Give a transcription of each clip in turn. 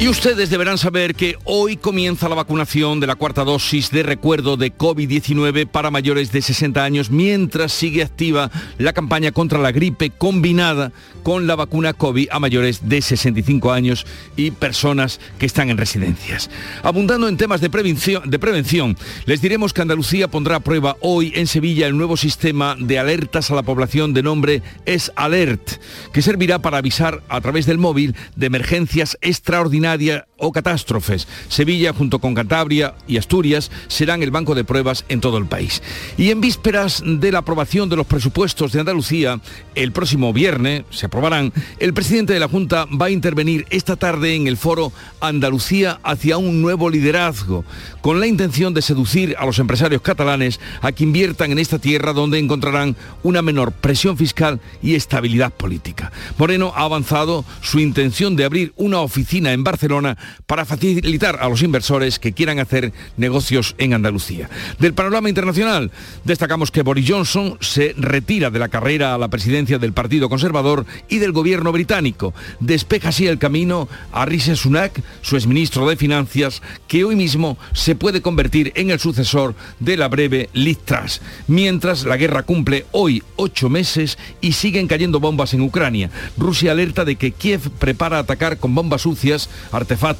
Y ustedes deberán saber que hoy comienza la vacunación de la cuarta dosis de recuerdo de COVID-19 para mayores de 60 años, mientras sigue activa la campaña contra la gripe combinada con la vacuna COVID a mayores de 65 años y personas que están en residencias. Abundando en temas de prevención, de prevención, les diremos que Andalucía pondrá a prueba hoy en Sevilla el nuevo sistema de alertas a la población de nombre Es Alert, que servirá para avisar a través del móvil de emergencias extraordinarias nadie o catástrofes. Sevilla, junto con Cantabria y Asturias, serán el banco de pruebas en todo el país. Y en vísperas de la aprobación de los presupuestos de Andalucía, el próximo viernes se aprobarán, el presidente de la Junta va a intervenir esta tarde en el foro Andalucía hacia un nuevo liderazgo, con la intención de seducir a los empresarios catalanes a que inviertan en esta tierra donde encontrarán una menor presión fiscal y estabilidad política. Moreno ha avanzado su intención de abrir una oficina en Barcelona para facilitar a los inversores que quieran hacer negocios en Andalucía. Del panorama internacional, destacamos que Boris Johnson se retira de la carrera a la presidencia del Partido Conservador y del gobierno británico. Despeja así el camino a Rishi Sunak, su exministro de Finanzas, que hoy mismo se puede convertir en el sucesor de la breve Liz Truss. Mientras la guerra cumple hoy ocho meses y siguen cayendo bombas en Ucrania. Rusia alerta de que Kiev prepara atacar con bombas sucias artefactos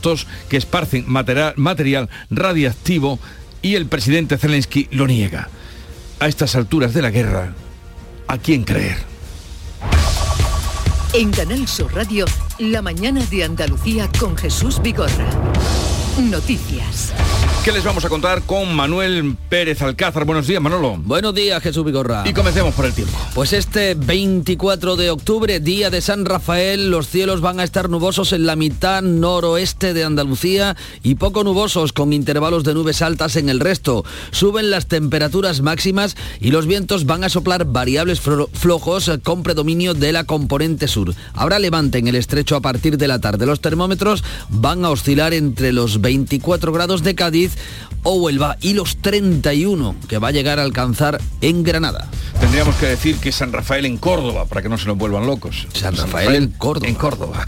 que esparcen material, radiactivo y el presidente Zelensky lo niega. A estas alturas de la guerra, ¿a quién creer? En Canal Sur Radio, la mañana de Andalucía con Jesús Vigorra. Noticias. ¿Qué les vamos a contar con Manuel Pérez Alcázar? Buenos días, Manolo. Buenos días, Jesús Vigorra. Y comencemos por el tiempo. Pues este 24 de octubre, día de San Rafael, los cielos van a estar nubosos en la mitad noroeste de Andalucía y poco nubosos con intervalos de nubes altas en el resto. Suben las temperaturas máximas y los vientos van a soplar variables flojos con predominio de la componente sur. Habrá levante en el estrecho a partir de la tarde. Los termómetros van a oscilar entre los 24 grados de Cádiz o Huelva y los 31 que va a llegar a alcanzar en Granada. Tendríamos que decir que San Rafael en Córdoba, para que no se nos vuelvan locos. San, Rafael, en, Córdoba. en Córdoba.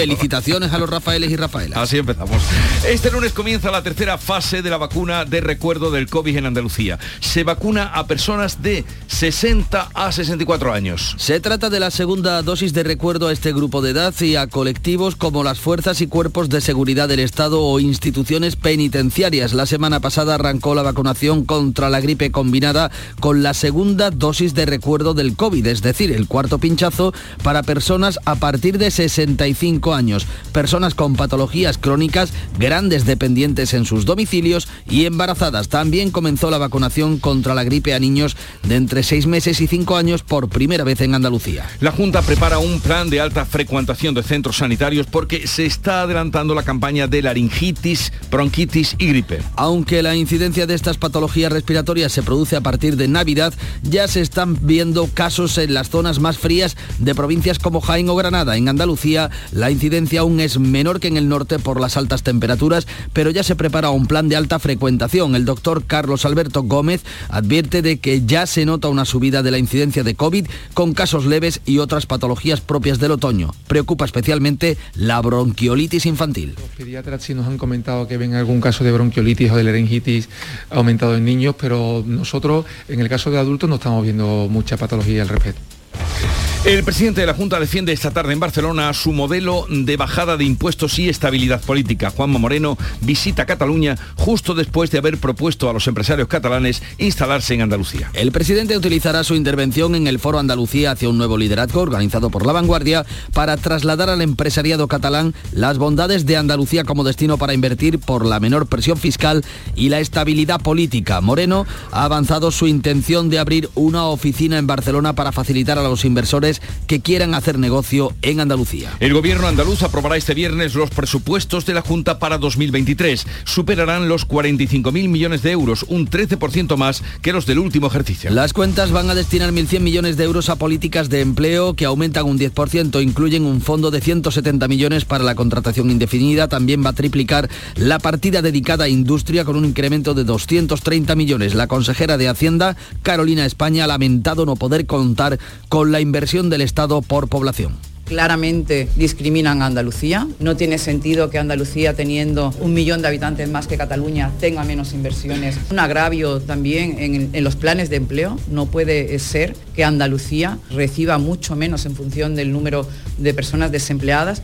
Felicitaciones a los Rafaeles y Rafaelas. Así empezamos. Este lunes comienza la tercera fase de la vacuna de recuerdo del COVID en Andalucía. Se vacuna a personas de 60 a 64 años. Se trata de la segunda dosis de recuerdo a este grupo de edad y a colectivos como las fuerzas y cuerpos de seguridad del Estado o instituciones penitenciarias. La semana pasada arrancó la vacunación contra la gripe combinada con la segunda dosis de recuerdo del COVID, es decir, el cuarto pinchazo para personas a partir de 65 años, personas con patologías crónicas, grandes dependientes en sus domicilios y embarazadas. También comenzó la vacunación contra la gripe a niños de entre 6 meses y 5 años por primera vez en Andalucía. La Junta prepara un plan de alta frecuentación de centros sanitarios porque se está adelantando la campaña de laringitis, bronquitis y gripe. Aunque la incidencia de estas patologías respiratorias se produce a partir de Navidad, ya se están viendo casos en las zonas más frías de provincias como Jaén o Granada. En Andalucía la incidencia aún es menor que en el norte por las altas temperaturas, pero ya se prepara un plan de alta frecuentación. El doctor Carlos Alberto Gómez advierte de que ya se nota una subida de la incidencia de COVID con casos leves y otras patologías propias del otoño. Preocupa especialmente la bronquiolitis infantil. Los pediatras sí nos han comentado que ven algún caso de bronquiolitis o de laringitis aumentado en niños, pero nosotros en el caso de adultos no estamos viendo mucha patología al respecto. El presidente de la Junta defiende esta tarde en Barcelona su modelo de bajada de impuestos y estabilidad política. Juanma Moreno visita Cataluña justo después de haber propuesto a los empresarios catalanes instalarse en Andalucía. El presidente utilizará su intervención en el Foro Andalucía hacia un nuevo liderazgo organizado por La Vanguardia para trasladar al empresariado catalán las bondades de Andalucía como destino para invertir por la menor presión fiscal y la estabilidad política. Moreno ha avanzado su intención de abrir una oficina en Barcelona para facilitar a los inversores que quieran hacer negocio en Andalucía. El gobierno andaluz aprobará este viernes los presupuestos de la Junta para 2023. Superarán los 45.000 millones de euros, un 13% más que los del último ejercicio. Las cuentas van a destinar 1.100 millones de euros a políticas de empleo que aumentan un 10%, incluyen un fondo de 170 millones para la contratación indefinida, también va a triplicar la partida dedicada a industria con un incremento de 230 millones. La consejera de Hacienda, Carolina España, ha lamentado no poder contar con la inversión del Estado por población claramente discriminan a Andalucía. No tiene sentido que Andalucía, teniendo un millón de habitantes más que Cataluña, tenga menos inversiones. Un agravio también en, en, los planes de empleo. No puede ser que Andalucía reciba mucho menos en función del número de personas desempleadas.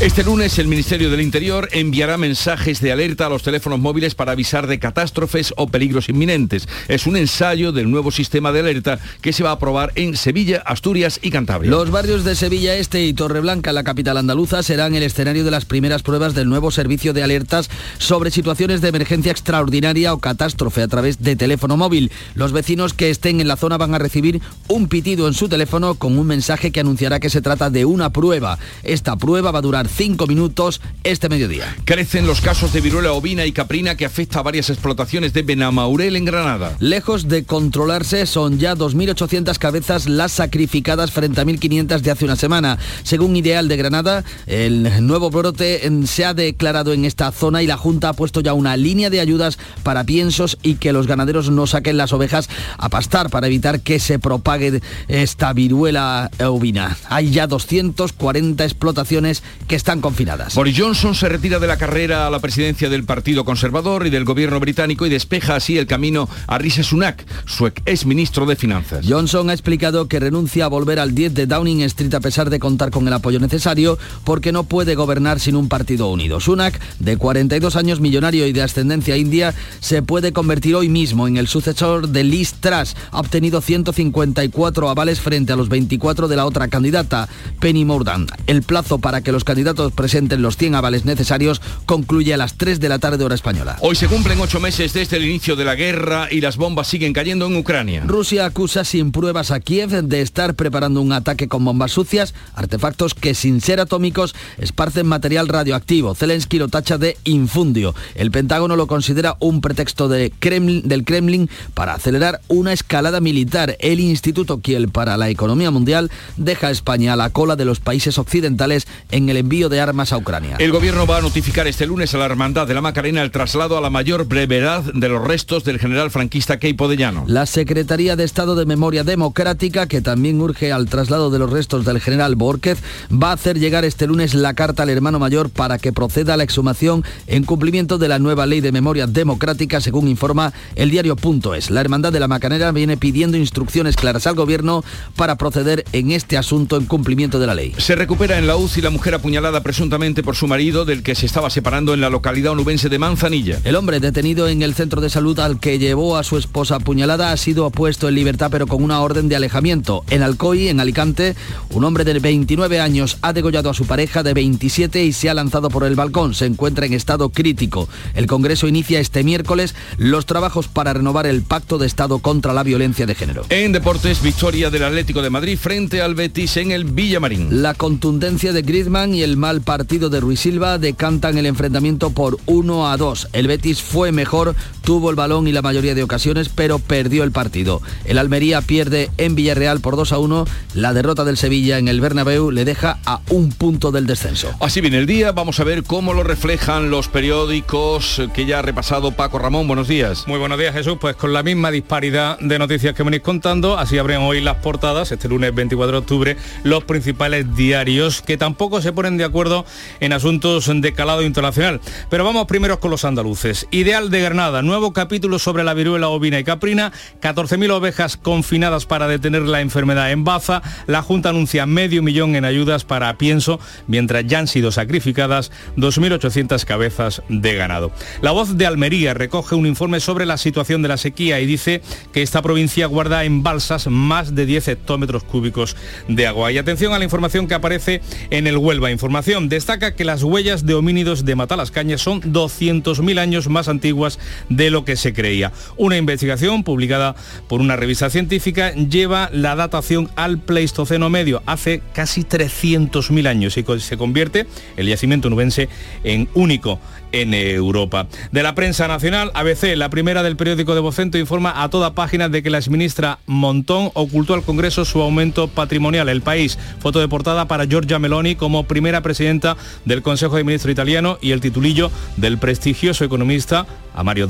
Este lunes el Ministerio del Interior enviará mensajes de alerta a los teléfonos móviles para avisar de catástrofes o peligros inminentes. Es un ensayo del nuevo sistema de alerta que se va a aprobar en Sevilla, Asturias y Cantabria. Los barrios de Sevilla Este y Torreblanca, la capital andaluza, serán el escenario de las primeras pruebas del nuevo servicio de alertas sobre situaciones de emergencia extraordinaria o catástrofe a través de teléfono móvil. Los vecinos que estén en la zona van a recibir un pitido en su teléfono con un mensaje que anunciará que se trata de una prueba. Esta prueba va a durar cinco minutos este mediodía. Crecen los casos de viruela ovina y caprina que afecta a varias explotaciones de Benamaurel en Granada. Lejos de controlarse, son ya 2.800 cabezas las sacrificadas frente a 1.500 de hace una semana. Según Ideal de Granada, el nuevo brote se ha declarado en esta zona y la Junta ha puesto ya una línea de ayudas para piensos y que los ganaderos no saquen las ovejas a pastar para evitar que se propague esta viruela ovina. Hay ya 240 explotaciones que están confinadas. Boris Johnson se retira de la carrera a la presidencia del Partido Conservador y del gobierno británico y despeja así el camino a Rishi Sunak, su ex ministro de Finanzas. Johnson ha explicado que renuncia a volver al 10 de Downing Street a pesar de contar con el apoyo necesario porque no puede gobernar sin un partido unido. Sunak, de 42 años millonario y de ascendencia india, se puede convertir hoy mismo en el sucesor de Liz Truss. Ha obtenido 154 avales frente a los 24 de la otra candidata, Penny Mordaunt. El plazo para que los candidatos presenten los 100 avales necesarios concluye a las 3 de la tarde hora española. Hoy se cumplen ocho meses desde el inicio de la guerra y las bombas siguen cayendo en Ucrania. Rusia acusa sin pruebas a Kiev de estar preparando un ataque con bombas sucias, artefactos que sin ser atómicos esparcen material radioactivo. Zelensky lo tacha de infundio. El Pentágono lo considera un pretexto de Kremlin, del Kremlin para acelerar una escalada militar. El Instituto Kiel para la Economía Mundial deja a España a la cola de los países occidentales en el envío de armas a Ucrania. El gobierno va a notificar este lunes a la Hermandad de la Macarena el traslado a la mayor brevedad de los restos del general franquista Keipo de Llano. La Secretaría de Estado de Memoria Democrática, que también urge al traslado de los restos del general Borquez, va a hacer llegar este lunes la carta al hermano mayor para que proceda a la exhumación en cumplimiento de la nueva ley de memoria democrática, según informa el diario Punto Es. La Hermandad de la Macarena viene pidiendo instrucciones claras al gobierno para proceder en este asunto en cumplimiento de la ley. Se recupera en la UCI la mujer apuñalada presuntamente por su marido del que se estaba separando en la localidad onubense de Manzanilla. El hombre detenido en el centro de salud al que llevó a su esposa apuñalada ha sido puesto en libertad pero con una orden de alejamiento. En Alcoy, en Alicante, un hombre de 29 años ha degollado a su pareja de 27 y se ha lanzado por el balcón. Se encuentra en estado crítico. El Congreso inicia este miércoles los trabajos para renovar el pacto de Estado contra la violencia de género. En deportes, victoria del Atlético de Madrid frente al Betis en el Villamarín. La contundencia de Griezmann y el mal partido de Ruiz Silva decantan el enfrentamiento por 1 a 2. El Betis fue mejor, tuvo el balón y la mayoría de ocasiones, pero perdió el partido. El Almería pierde en Villarreal por 2 a 1. La derrota del Sevilla en el Bernabéu le deja a un punto del descenso. Así viene el día, vamos a ver cómo lo reflejan los periódicos que ya ha repasado Paco Ramón. Buenos días. Muy buenos días Jesús, pues con la misma disparidad de noticias que venís contando, así abren hoy las portadas, este lunes 24 de octubre, los principales diarios que tampoco se ponen de acuerdo en asuntos de calado internacional. Pero vamos primero con los andaluces. Ideal de Granada, nuevo capítulo sobre la viruela ovina y caprina, 14.000 ovejas confinadas para detener la enfermedad en Baza, la Junta anuncia medio millón en ayudas para pienso, mientras ya han sido sacrificadas 2.800 cabezas de ganado. La voz de Almería recoge un informe sobre la situación de la sequía y dice que esta provincia guarda en balsas más de 10 hectómetros cúbicos de agua. Y atención a la información que aparece en el Huelva Información. Destaca que las huellas de homínidos de Matalascañas son 200.000 años más antiguas de lo que se creía. Una investigación publicada por una revista científica lleva la datación al Pleistoceno medio, hace casi 300.000 años, y se convierte el yacimiento nubense en único en Europa. De la prensa nacional, ABC, la primera del periódico de Vocento, informa a toda página de que la exministra Montón ocultó al Congreso su aumento patrimonial. El país, foto de portada para Giorgia Meloni como primera presidenta del Consejo de Ministros italiano y el titulillo del prestigioso economista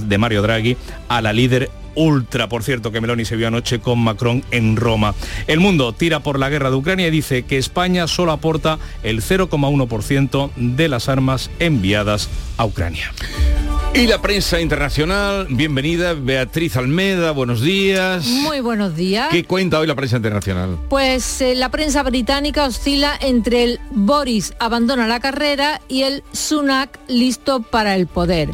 de Mario Draghi a la líder ultra, por cierto, que Meloni se vio anoche con Macron en Roma. El mundo tira por la guerra de Ucrania y dice que España solo aporta el 0,1% de las armas enviadas a Ucrania. Y la prensa internacional, bienvenida Beatriz Almeda, buenos días. Muy buenos días. ¿Qué cuenta hoy la prensa internacional? Pues eh, la prensa británica oscila entre el Boris abandona la carrera y el Sunak listo para el poder.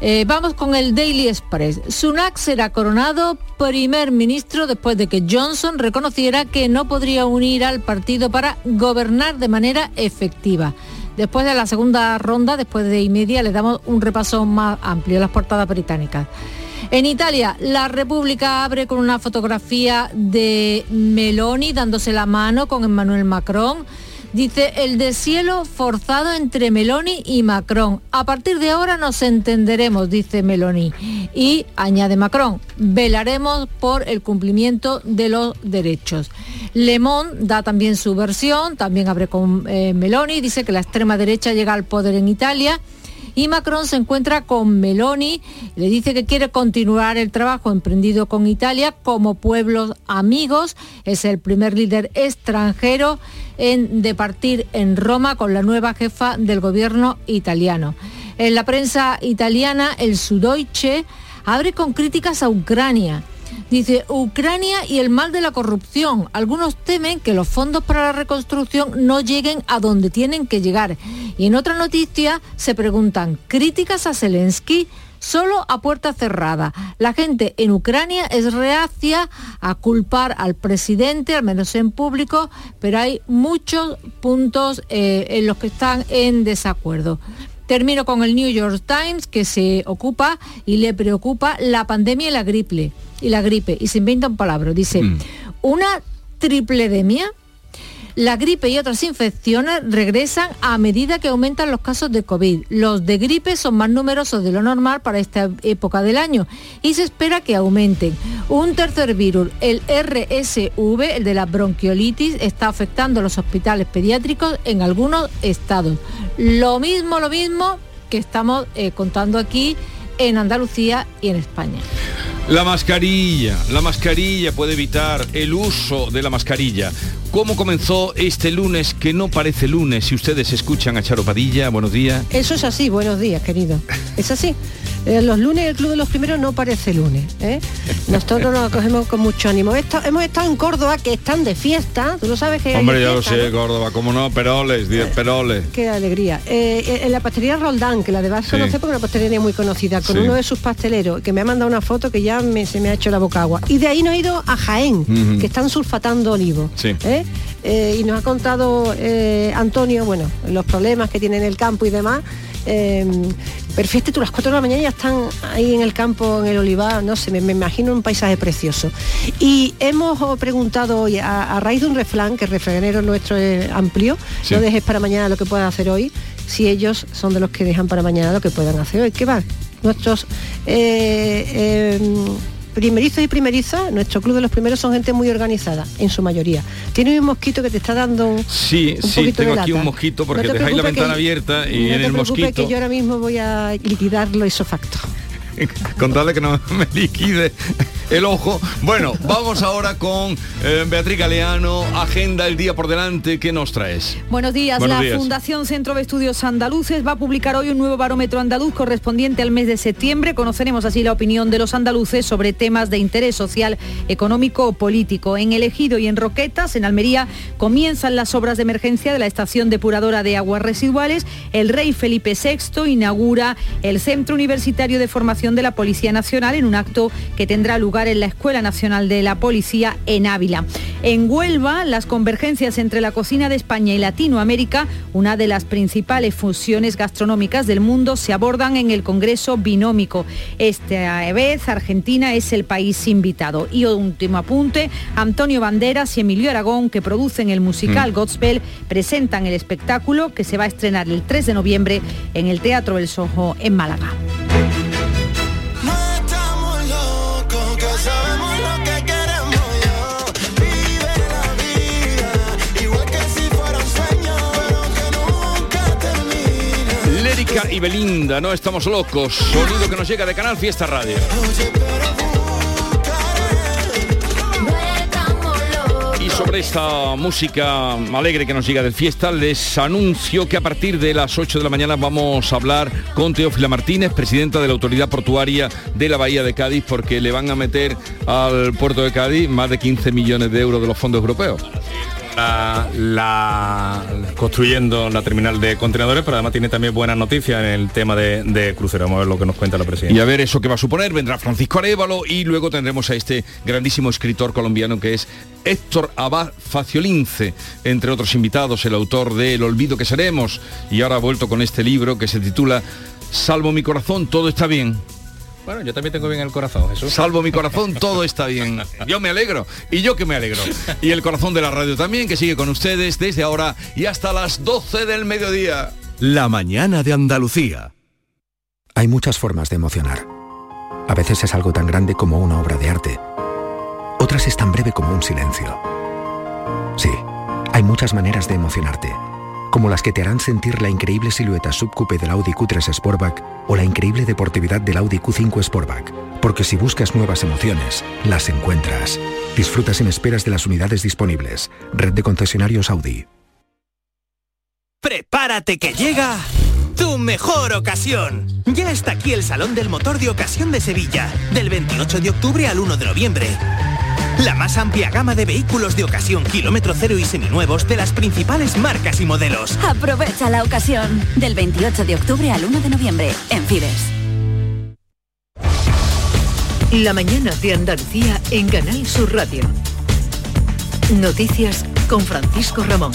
Eh, vamos con el Daily Express. Sunak será coronado primer ministro después de que Johnson reconociera que no podría unir al partido para gobernar de manera efectiva. Después de la segunda ronda, después de y media, le damos un repaso más amplio las portadas británicas. En Italia, la República abre con una fotografía de Meloni dándose la mano con Emmanuel Macron. Dice, el deshielo forzado entre Meloni y Macron. A partir de ahora nos entenderemos, dice Meloni. Y añade Macron, velaremos por el cumplimiento de los derechos. Le da también su versión, también abre con eh, Meloni, dice que la extrema derecha llega al poder en Italia y Macron se encuentra con Meloni, le dice que quiere continuar el trabajo emprendido con Italia como pueblos amigos, es el primer líder extranjero en departir en Roma con la nueva jefa del gobierno italiano. En la prensa italiana, el Sudoiche abre con críticas a Ucrania. Dice, Ucrania y el mal de la corrupción. Algunos temen que los fondos para la reconstrucción no lleguen a donde tienen que llegar. Y en otra noticia se preguntan, ¿críticas a Zelensky? solo a puerta cerrada. La gente en Ucrania es reacia a culpar al presidente, al menos en público, pero hay muchos puntos eh, en los que están en desacuerdo. Termino con el New York Times, que se ocupa y le preocupa la pandemia y la gripe y la gripe, y se inventan palabras. Dice, mm. una tripledemia. La gripe y otras infecciones regresan a medida que aumentan los casos de COVID. Los de gripe son más numerosos de lo normal para esta época del año y se espera que aumenten. Un tercer virus, el RSV, el de la bronquiolitis, está afectando los hospitales pediátricos en algunos estados. Lo mismo, lo mismo que estamos eh, contando aquí en Andalucía y en España. La mascarilla, la mascarilla puede evitar el uso de la mascarilla. ¿Cómo comenzó este lunes que no parece lunes? Si ustedes escuchan a Charo Padilla, buenos días. Eso es así, buenos días, querido. Es así. Eh, los lunes, el Club de los Primeros no parece lunes. ¿eh? Nosotros nos acogemos con mucho ánimo. hemos estado en Córdoba, que están de fiesta. Tú lo sabes que... Hombre, ya lo sé, Córdoba, cómo no, peroles, 10 peroles. Qué alegría. Eh, en la pastelería Roldán, que la de sí. conocer porque es una pastelería muy conocida, con uno de sus pasteleros, que me ha mandado una foto que ya se me ha hecho la boca agua. Y de ahí nos ha ido a Jaén, que están sulfatando olivos. y nos ha contado Antonio, bueno, los problemas que tiene en el campo y demás. Perfecto, tú las 4 de la mañana ya están ahí en el campo, en el olivar, no sé, me, imagino un paisaje precioso. Y hemos preguntado hoy, a, raíz de un refrán, que el refranero nuestro es amplio, no dejes para mañana lo que puedan hacer hoy, si ellos son de los que dejan para mañana lo que puedan hacer hoy. ¿Qué va? Nuestros... Eh, em, primerizos y primerizas, nuestro club de los primeros son gente muy organizada, en su mayoría. Tiene un mosquito que te está dando un, Sí, sí, tengo aquí un mosquito porque dejáis la ventana abierta y en el mosquito. que yo ahora mismo voy a liquidarlo isofacto. contarle que no me liquide el ojo. Bueno, vamos ahora con eh, Beatriz Galeano, Agenda el día por delante, ¿qué nos traes? Buenos días, la Fundación Centro de Estudios Andaluces va a publicar hoy un nuevo barómetro andaluz correspondiente al mes de septiembre. Conoceremos así la opinión de los andaluces sobre temas de interés social, económico o político. En El Ejido y en Roquetas, en Almería, comienzan las obras de emergencia de la estación depuradora de aguas residuales. El rey Felipe VI inaugura el Centro Universitario de Formación de la Policía Nacional en un acto que tendrá lugar lugar en la Escuela Nacional de la Policía en Ávila. En Huelva, las convergencias entre la cocina de España y Latinoamérica, una de las principales fusiones gastronómicas del mundo, se abordan en el Congreso Binómico. Esta vez Argentina es el país invitado. Y último apunte, Antonio Banderas y Emilio Aragón, que producen el musical mm. Godspell, presentan el espectáculo que se va a estrenar el 3 de noviembre en el Teatro El Sojo en Málaga. Y Belinda, no estamos locos. Sonido que nos llega de Canal Fiesta Radio. Y sobre esta música alegre que nos llega del fiesta, les anuncio que a partir de las 8 de la mañana vamos a hablar con Teófila Martínez, presidenta de la Autoridad Portuaria de la Bahía de Cádiz, porque le van a meter al puerto de Cádiz más de 15 millones de euros de los fondos europeos la, construyendo la terminal de contenedores, pero además tiene también buenas noticias en el tema de, crucero. Vamos a ver lo que nos cuenta la presidenta. Y a ver eso que va a suponer, vendrá Francisco Arevalo y luego tendremos a este grandísimo escritor colombiano que es Héctor Abad Faciolince, entre otros invitados, el autor de El olvido que seremos, y ahora ha vuelto con este libro que se titula Salvo mi corazón, todo está bien. Bueno, yo también tengo bien el corazón, Jesús. Salvo mi corazón, todo está bien. Yo me alegro. Y yo que me alegro. Y el corazón de la radio también, que sigue con ustedes desde ahora y hasta las 12 del mediodía. La mañana de Andalucía. Hay muchas formas de emocionar. A veces es algo tan grande como una obra de arte. Otras es tan breve como un silencio. Sí, hay muchas maneras de emocionarte como las que te harán sentir la increíble silueta subcoupe del Audi Q3 Sportback o la increíble deportividad del Audi Q5 Sportback. Porque si buscas nuevas emociones, las encuentras. Disfruta sin esperas de las unidades disponibles. Red de concesionarios Audi. Prepárate que llega tu mejor ocasión. Ya está aquí el Salón del Motor de Ocasión de Sevilla, del 28 de octubre al 1 de noviembre. La más amplia gama de vehículos de ocasión kilómetro cero y seminuevos de las principales marcas y modelos. Aprovecha la ocasión del 28 de octubre al 1 de noviembre en Fides. La mañana de Andalucía en Canal Sur Radio. Noticias con Francisco Ramón.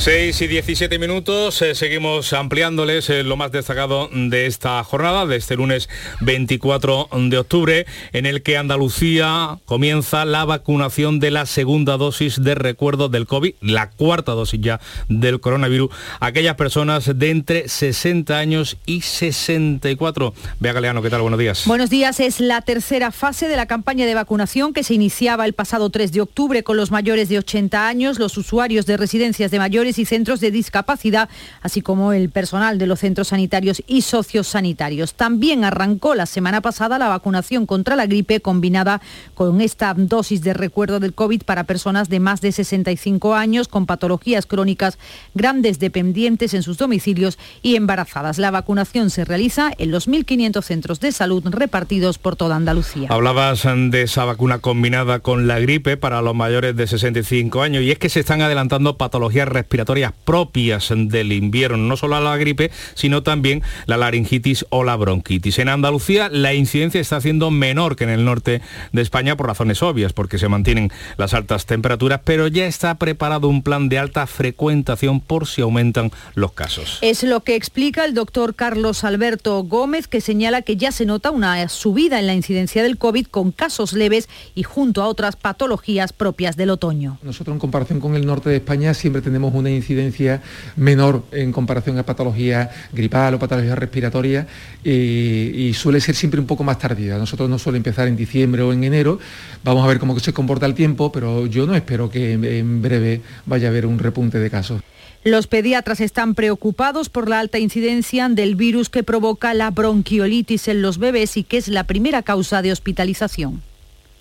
6 y 17 minutos, eh, seguimos ampliándoles eh, lo más destacado de esta jornada, de este lunes 24 de octubre, en el que Andalucía comienza la vacunación de la segunda dosis de recuerdo del COVID, la cuarta dosis ya del coronavirus, aquellas personas de entre 60 años y 64. Vea Galeano, ¿qué tal? Buenos días. Buenos días, es la tercera fase de la campaña de vacunación que se iniciaba el pasado 3 de octubre con los mayores de 80 años, los usuarios de residencias de mayores y centros de discapacidad, así como el personal de los centros sanitarios y sociosanitarios. También arrancó la semana pasada la vacunación contra la gripe combinada con esta dosis de recuerdo del COVID para personas de más de 65 años con patologías crónicas, grandes dependientes en sus domicilios y embarazadas. La vacunación se realiza en los 1.500 centros de salud repartidos por toda Andalucía. Hablabas de esa vacuna combinada con la gripe para los mayores de 65 años y es que se están adelantando patologías respiratorias propias del invierno, no solo a la gripe, sino también la laringitis o la bronquitis. En Andalucía la incidencia está siendo menor que en el norte de España por razones obvias, porque se mantienen las altas temperaturas, pero ya está preparado un plan de alta frecuentación por si aumentan los casos. Es lo que explica el doctor Carlos Alberto Gómez, que señala que ya se nota una subida en la incidencia del COVID con casos leves y junto a otras patologías propias del otoño. Nosotros en comparación con el norte de España siempre tenemos una incidencia menor en comparación a patología gripal o patología respiratoria y suele ser siempre un poco más tardía. Nosotros no suele empezar en diciembre o en enero. Vamos a ver cómo se comporta el tiempo, pero yo no espero que en breve vaya a haber un repunte de casos. Los pediatras están preocupados por la alta incidencia del virus que provoca la bronquiolitis en los bebés y que es la primera causa de hospitalización.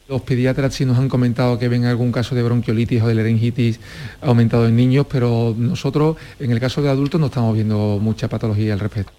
Los pediatras sí nos han comentado que ven algún caso de bronquiolitis o de laringitis aumentado en niños, pero nosotros en el caso de adultos no estamos viendo mucha patología al respecto.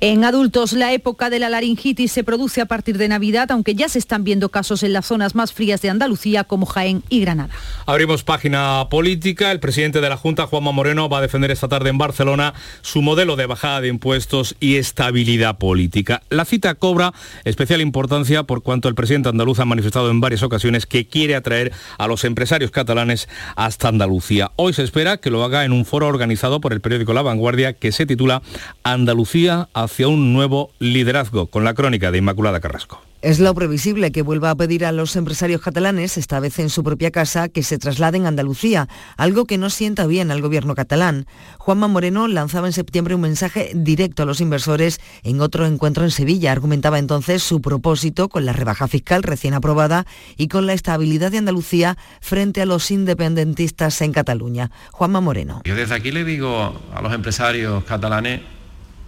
En adultos, la época de la laringitis se produce a partir de Navidad, aunque ya se están viendo casos en las zonas más frías de Andalucía, como Jaén y Granada. Abrimos página política. El presidente de la Junta, Juanma Moreno, va a defender esta tarde en Barcelona su modelo de bajada de impuestos y estabilidad política. La cita cobra especial importancia por cuanto el presidente andaluz ha manifestado en varias ocasiones que quiere atraer a los empresarios catalanes hasta Andalucía. Hoy se espera que lo haga en un foro organizado por el periódico La Vanguardia que se titula Andalucía hacia un nuevo liderazgo, con la crónica de Inmaculada Carrasco. Es lo previsible que vuelva a pedir a los empresarios catalanes, esta vez en su propia casa, que se trasladen a Andalucía, algo que no sienta bien al gobierno catalán. Juanma Moreno lanzaba en septiembre un mensaje directo a los inversores en otro encuentro en Sevilla. Argumentaba entonces su propósito con la rebaja fiscal recién aprobada y con la estabilidad de Andalucía frente a los independentistas en Cataluña. Juanma Moreno. Yo desde aquí le digo a los empresarios catalanes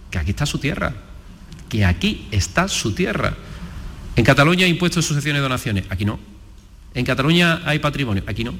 que aquí está su tierra, que aquí está su tierra en Cataluña hay impuestos, sucesiones y donaciones, aquí no. En Cataluña hay patrimonio, aquí no.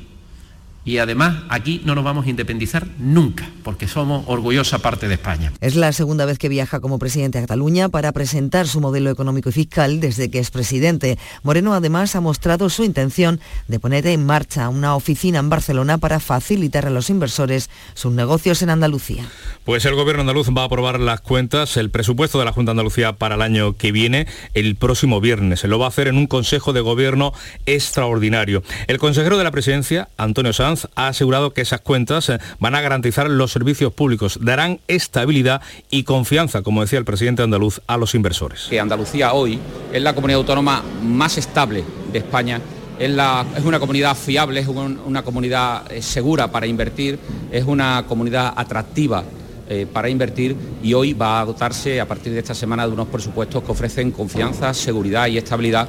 Y además aquí no nos vamos a independizar nunca, porque somos orgullosa parte de España. Es la segunda vez que viaja como presidente a Cataluña para presentar su modelo económico y fiscal desde que es presidente. Moreno además ha mostrado su intención de poner en marcha una oficina en Barcelona para facilitar a los inversores sus negocios en Andalucía. Pues el gobierno andaluz va a aprobar las cuentas, el presupuesto de la Junta de Andalucía para el año que viene, el próximo viernes. Se lo va a hacer en un Consejo de Gobierno extraordinario. El consejero de la presidencia, Antonio Sanz, ha asegurado que esas cuentas eh, van a garantizar los servicios públicos, darán estabilidad y confianza, como decía el presidente andaluz, a los inversores. Que Andalucía hoy es la comunidad autónoma más estable de España es, una comunidad fiable, es una comunidad eh, segura para invertir, es una comunidad atractiva eh, para invertir y hoy va a dotarse a partir de esta semana de unos presupuestos que ofrecen confianza, seguridad y estabilidad,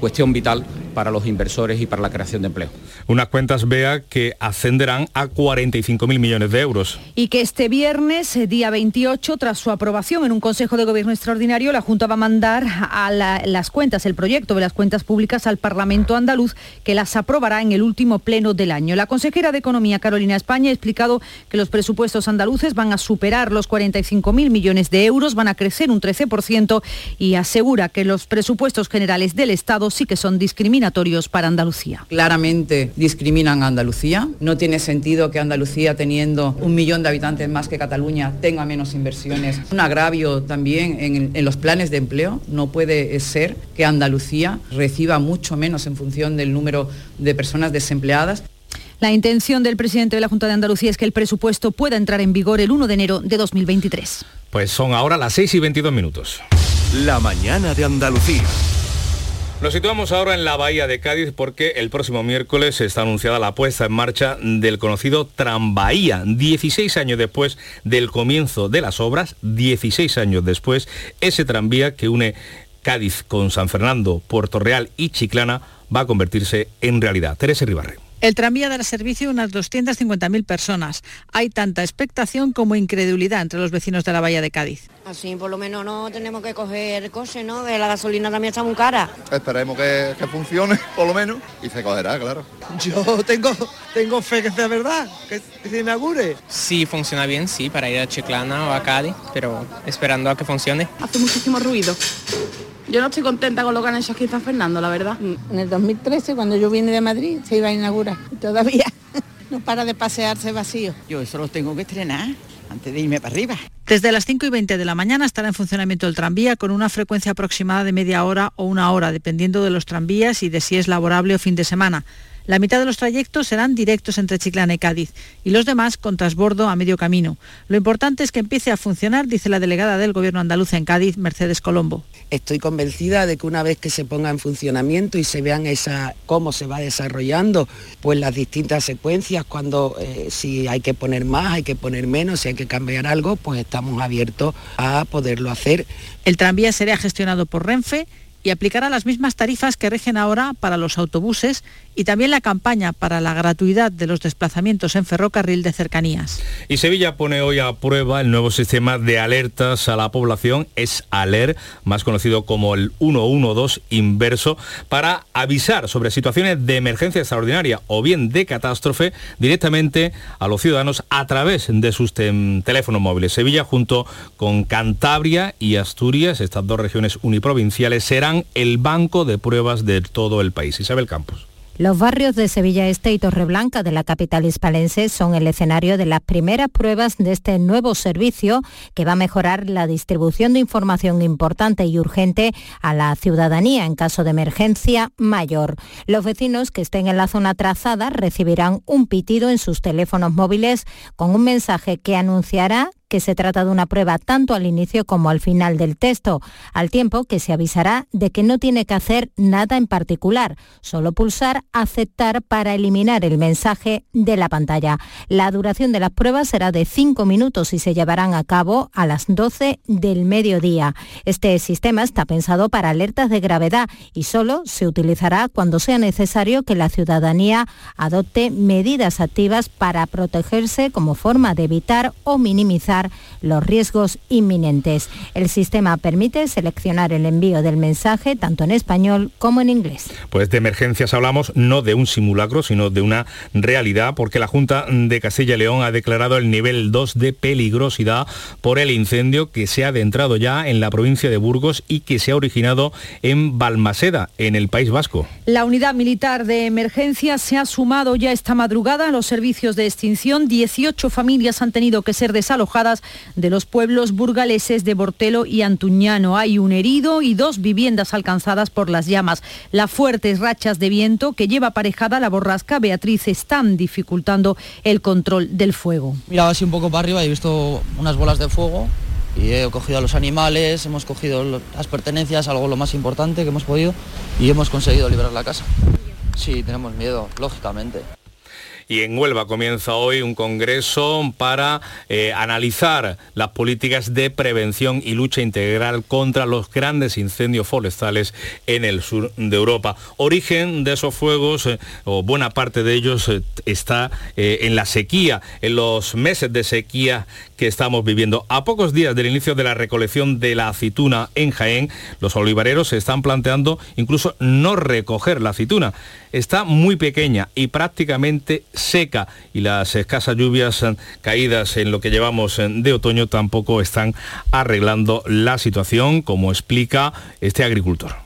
cuestión vital para los inversores y para la creación de empleo. Unas cuentas, vea, que ascenderán a 45.000 millones de euros. Y que este viernes, eh, día 28, tras su aprobación en un Consejo de Gobierno extraordinario, la Junta va a mandar a las cuentas, el proyecto de las cuentas públicas al Parlamento andaluz, que las aprobará en el último pleno del año. La consejera de Economía, Carolina España, ha explicado que los presupuestos andaluces van a superar los 45.000 millones de euros, van a crecer un 13% y asegura que los presupuestos generales del Estado sí que son discriminados para Andalucía. Claramente discriminan a Andalucía. No tiene sentido que Andalucía, teniendo un millón de habitantes más que Cataluña, tenga menos inversiones. Un agravio también en, en los planes de empleo. No puede ser que Andalucía reciba mucho menos en función del número de personas desempleadas. La intención del presidente de la Junta de Andalucía es que el presupuesto pueda entrar en vigor el 1 de enero de 2023. Pues son ahora las 6 y 22 minutos. La mañana de Andalucía. Nos situamos ahora en la bahía de Cádiz porque el próximo miércoles está anunciada la puesta en marcha del conocido Tranvahía. 16 años después del comienzo de las obras, 16 años después, ese tranvía que une Cádiz con San Fernando, Puerto Real y Chiclana va a convertirse en realidad. Teresa Ribarre. El tranvía dará servicio a unas 250.000 personas. Hay tanta expectación como incredulidad entre los vecinos de la Bahía de Cádiz. Así por lo menos no tenemos que coger coche, ¿no? La gasolina también está muy cara. Esperemos que, funcione, por lo menos, y se cogerá, claro. Yo tengo, tengo fe que sea verdad, que, se inaugure. Si funciona bien, sí, para ir a Chiclana o a Cádiz, pero esperando a que funcione. Hace muchísimo ruido. Yo no estoy contenta con lo que han hecho aquí en San Fernando, la verdad. En el 2013, cuando yo vine de Madrid, se iba a inaugurar. Todavía no para de pasearse vacío. Yo eso lo tengo que estrenar antes de irme para arriba. Desde las 5 y 20 de la mañana estará en funcionamiento el tranvía con una frecuencia aproximada de media hora o una hora, dependiendo de los tranvías y de si es laborable o fin de semana. La mitad de los trayectos serán directos entre Chiclana y Cádiz y los demás con transbordo a medio camino. Lo importante es que empiece a funcionar, dice la delegada del Gobierno andaluz en Cádiz, Mercedes Colombo. Estoy convencida de que una vez que se ponga en funcionamiento y se vean esa, cómo se va desarrollando, pues las distintas secuencias, cuando eh, si hay que poner más, hay que poner menos, si hay que cambiar algo, pues estamos abiertos a poderlo hacer. El tranvía será gestionado por Renfe y aplicará las mismas tarifas que rigen ahora para los autobuses y también la campaña para la gratuidad de los desplazamientos en ferrocarril de cercanías. Y Sevilla pone hoy a prueba el nuevo sistema de alertas a la población, es ALER, más conocido como el 112 inverso, para avisar sobre situaciones de emergencia extraordinaria o bien de catástrofe directamente a los ciudadanos a través de sus teléfonos móviles. Sevilla junto con Cantabria y Asturias, estas dos regiones uniprovinciales, serán el banco de pruebas de todo el país. Isabel Campos. Los barrios de Sevilla Este y Torreblanca de la capital hispalense son el escenario de las primeras pruebas de este nuevo servicio que va a mejorar la distribución de información importante y urgente a la ciudadanía en caso de emergencia mayor. Los vecinos que estén en la zona trazada recibirán un pitido en sus teléfonos móviles con un mensaje que anunciará que se trata de una prueba tanto al inicio como al final del texto, al tiempo que se avisará de que no tiene que hacer nada en particular, solo pulsar aceptar para eliminar el mensaje de la pantalla. La duración de las pruebas será de 5 minutos y se llevarán a cabo a las 12 del mediodía. Este sistema está pensado para alertas de gravedad y solo se utilizará cuando sea necesario que la ciudadanía adopte medidas activas para protegerse como forma de evitar o minimizar los riesgos inminentes. El sistema permite seleccionar el envío del mensaje tanto en español como en inglés. Pues de emergencias hablamos no de un simulacro, sino de una realidad, porque la Junta de Castilla y León ha declarado el nivel 2 de peligrosidad por el incendio que se ha adentrado ya en la provincia de Burgos y que se ha originado en Balmaseda, en el País Vasco. La unidad militar de emergencia se ha sumado ya esta madrugada a los servicios de extinción. 18 familias han tenido que ser desalojadas de los pueblos burgaleses de Bortelo y Antuñano. Hay un herido y dos viviendas alcanzadas por las llamas. Las fuertes rachas de viento que lleva aparejada la borrasca Beatriz están dificultando el control del fuego. Miraba así un poco para arriba y he visto unas bolas de fuego y he cogido a los animales, hemos cogido las pertenencias, algo lo más importante que hemos podido y hemos conseguido liberar la casa. Sí, tenemos miedo, lógicamente y en Huelva comienza hoy un congreso para eh, analizar las políticas de prevención y lucha integral contra los grandes incendios forestales en el sur de Europa. Origen de esos fuegos, eh, o buena parte de ellos, eh, está en la sequía, en los meses de sequía que estamos viviendo. A pocos días del inicio de la recolección de la aceituna en Jaén, los olivareros se están planteando incluso no recoger la aceituna. Está muy pequeña y prácticamente seca y las escasas lluvias caídas en lo que llevamos de otoño tampoco están arreglando la situación, como explica este agricultor.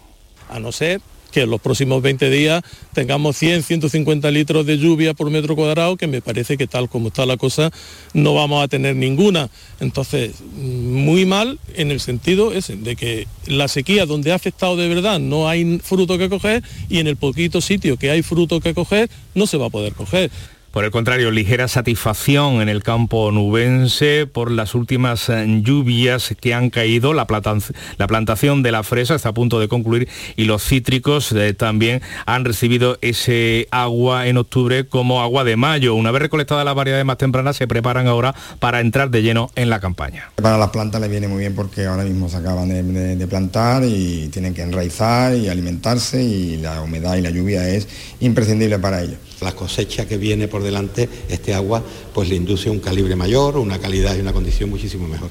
A no ser que en los próximos 20 días tengamos 100, 150 litros de lluvia por metro cuadrado, que me parece que tal como está la cosa no vamos a tener ninguna. Entonces, muy mal en el sentido ese, de que la sequía donde ha afectado de verdad no hay fruto que coger y en el poquito sitio que hay fruto que coger no se va a poder coger. Por el contrario, ligera satisfacción en el campo nubense por las últimas eh, lluvias que han caído. La, plantación de la fresa está a punto de concluir y los cítricos eh, también han recibido ese agua en octubre como agua de mayo. Una vez recolectadas las variedades más tempranas, se preparan ahora para entrar de lleno en la campaña. Para las plantas le viene muy bien porque ahora mismo se acaban de plantar y tienen que enraizar y alimentarse y la humedad y la lluvia es imprescindible para ellos la cosecha que viene por delante, este agua pues le induce un calibre mayor, una calidad y una condición muchísimo mejor.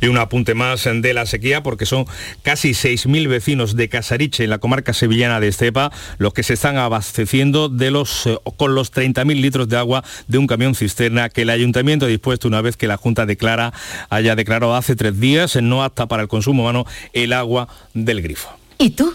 Y un apunte más de la sequía porque son casi 6.000 vecinos de Casariche en la comarca sevillana de Estepa los que se están abasteciendo de los, eh, con los 30.000 litros de agua de un camión cisterna que el ayuntamiento ha dispuesto una vez que la Junta declara, haya declarado hace tres días no apta para el consumo humano el agua del grifo. ¿Y tú?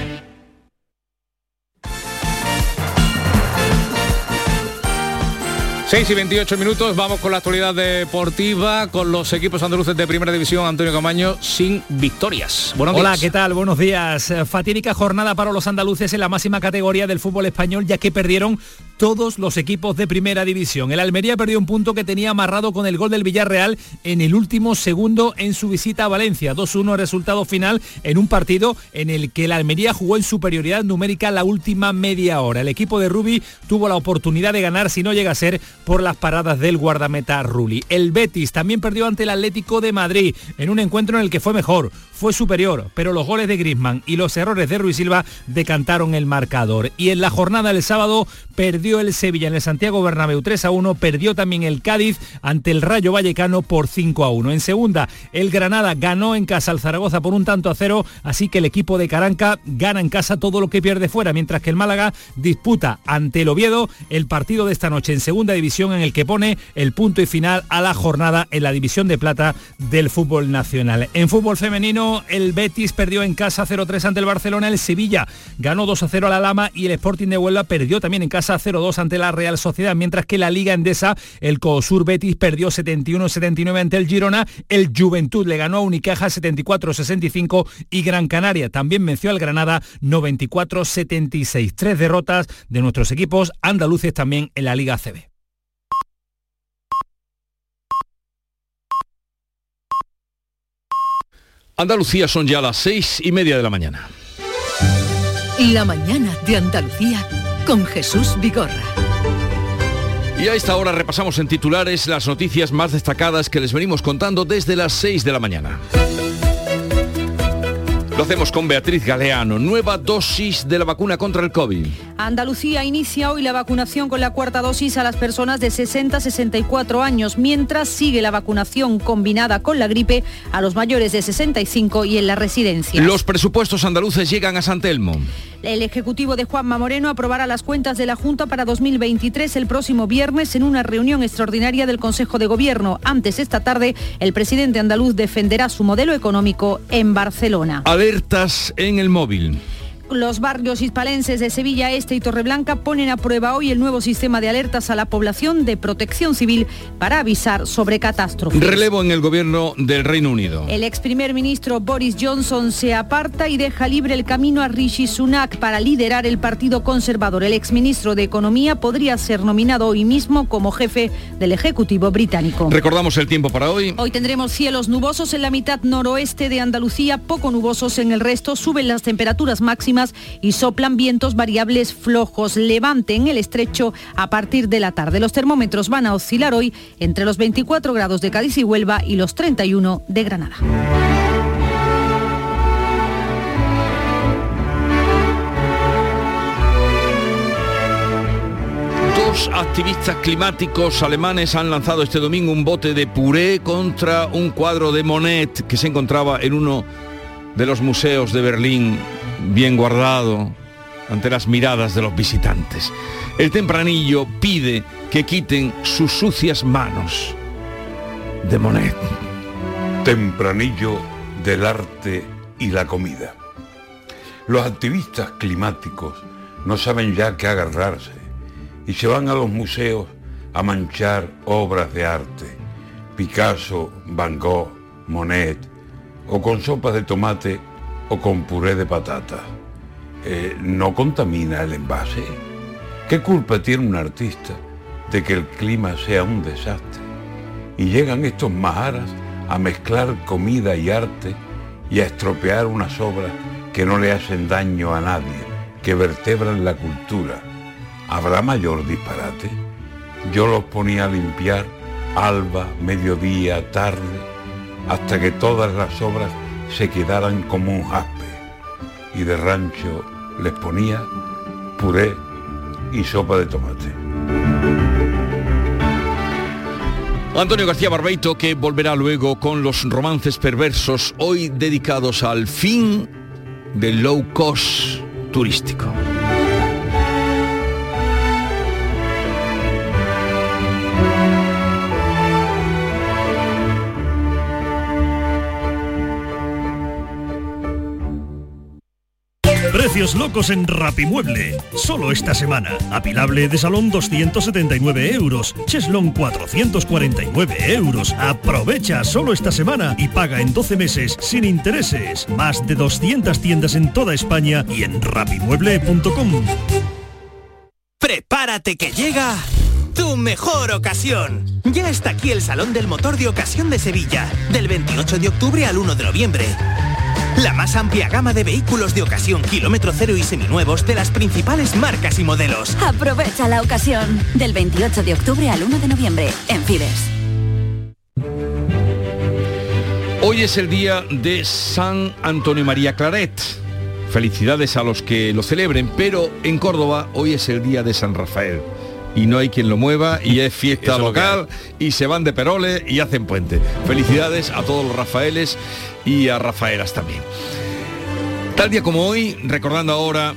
6 y 28 minutos, vamos con la actualidad deportiva, con los equipos andaluces de Primera División, Antonio Camaño, sin victorias. Buenos Hola, ¿qué tal? Buenos días. Fatídica jornada para los andaluces en la máxima categoría del fútbol español, ya que perdieron todos los equipos de Primera División. El Almería perdió un punto que tenía amarrado con el gol del Villarreal en el último segundo en su visita a Valencia. 2-1 resultado final en un partido en el que el Almería jugó en superioridad numérica la última media hora. El equipo de Rubi tuvo la oportunidad de ganar si no llega a ser por las paradas del guardameta Rulli. El Betis también perdió ante el Atlético de Madrid en un encuentro en el que fue mejor, fue superior, pero los goles de Griezmann y los errores de Ruiz Silva decantaron el marcador. Y en la jornada del sábado perdió el Sevilla en el Santiago Bernabéu 3 a 1, perdió también el Cádiz ante el Rayo Vallecano por 5 a 1. En segunda, el Granada ganó en casa al Zaragoza por un tanto a cero, así que el equipo de Caranca gana en casa todo lo que pierde fuera, mientras que el Málaga disputa ante el Oviedo el partido de esta noche en segunda división en el que pone el punto y final a la jornada en la división de plata del fútbol nacional. En fútbol femenino, el Betis perdió en casa 0-3 ante el Barcelona, el Sevilla ganó 2-0 a la Lama y el Sporting de Huelva perdió también en casa 0-2 ante la Real Sociedad, mientras que la Liga Endesa, el Coosur Betis perdió 71-79 ante el Girona, el Juventud le ganó a Unicaja 74-65 y Gran Canaria también venció al Granada 94-76. Tres derrotas de nuestros equipos andaluces también en la Liga CB. Andalucía son ya las seis y media de la mañana. La mañana de Andalucía con Jesús Vigorra. Y a esta hora repasamos en titulares las noticias más destacadas que les venimos contando desde las 6 de la mañana. Lo hacemos con Beatriz Galeano, nueva dosis de la vacuna contra el COVID. Andalucía inicia hoy la vacunación con la cuarta dosis a las personas de 60 a 64 años, mientras sigue la vacunación combinada con la gripe a los mayores de 65 y en la residencia. Los presupuestos andaluces llegan a San Telmo. El Ejecutivo de Juanma Moreno aprobará las cuentas de la Junta para 2023 el próximo viernes en una reunión extraordinaria del Consejo de Gobierno. Antes esta tarde, el presidente andaluz defenderá su modelo económico en Barcelona. Alertas en el móvil los barrios hispalenses de Sevilla Este y Torreblanca ponen a prueba hoy el nuevo sistema de alertas a la población de protección civil para avisar sobre catástrofes. Relevo en el gobierno del Reino Unido. El ex primer ministro Boris Johnson se aparta y deja libre el camino a Rishi Sunak para liderar el Partido Conservador. El ex ministro de Economía podría ser nominado hoy mismo como jefe del Ejecutivo británico. Recordamos el tiempo para hoy. Hoy tendremos cielos nubosos en la mitad noroeste de Andalucía, poco nubosos en el resto, suben las temperaturas máximas y soplan vientos variables flojos. Levante en el estrecho a partir de la tarde. Los termómetros van a oscilar hoy entre los 24 grados de Cádiz y Huelva y los 31 de Granada. Dos activistas climáticos alemanes han lanzado este domingo un bote de puré contra un cuadro de Monet que se encontraba en uno de los museos de Berlín bien guardado ante las miradas de los visitantes. El tempranillo pide que quiten sus sucias manos de Monet. Tempranillo del arte y la comida. Los activistas climáticos no saben ya qué agarrarse y se van a los museos a manchar obras de arte. Picasso, Van Gogh, Monet, o con sopas de tomate o con puré de patata. Eh, ¿No contamina el envase? ¿Qué culpa tiene un artista de que el clima sea un desastre? Y llegan estos majaras a mezclar comida y arte y a estropear unas obras que no le hacen daño a nadie, que vertebran la cultura. ¿Habrá mayor disparate? Yo los ponía a limpiar alba, mediodía, tarde, hasta que todas las obras se quedaran como un jaspe y de rancho les ponía puré y sopa de tomate. Antonio García Barbeito que volverá luego con los romances perversos hoy dedicados al fin del low cost turístico. Precios locos en Rapimueble. Solo esta semana. Apilable de salón 279 euros. Cheslon 449 euros. Aprovecha solo esta semana y paga en 12 meses sin intereses. Más de 200 tiendas en toda España y en rapimueble.com. Prepárate que llega tu mejor ocasión. Ya está aquí el Salón del Motor de Ocasión de Sevilla, del 28 de octubre al 1 de noviembre. Más amplia gama de vehículos de ocasión kilómetro cero y seminuevos de las principales marcas y modelos. Aprovecha la ocasión del 28 de octubre al 1 de noviembre en Fides. Hoy es el día de San Antonio María Claret. Felicidades a los que lo celebren, pero en Córdoba hoy es el día de San Rafael. Y no hay quien lo mueva y es fiesta local y se van de Perole y hacen puente. Felicidades a todos los Rafaeles y a Rafaelas también. Tal día como hoy, recordando ahora,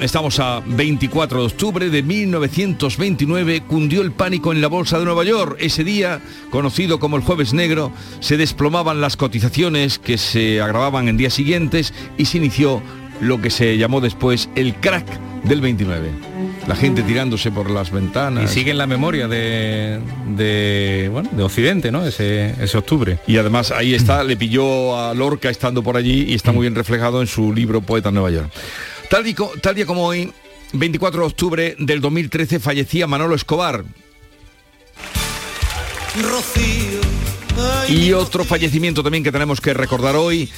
estamos a 24 de octubre de 1929, cundió el pánico en la Bolsa de Nueva York. Ese día, conocido como el Jueves Negro, se desplomaban las cotizaciones que se agravaban en días siguientes y se inició lo que se llamó después el crack del 29. La gente tirándose por las ventanas. Y sigue en la memoria de, de, bueno, de Occidente, ¿no? Ese, ese octubre. Y además ahí está, le pilló a Lorca estando por allí y está muy bien reflejado en su libro Poeta en Nueva York. Tal, tal día como hoy, 24 de octubre del 2013, fallecía Manolo Escobar. Y otro fallecimiento también que tenemos que recordar hoy.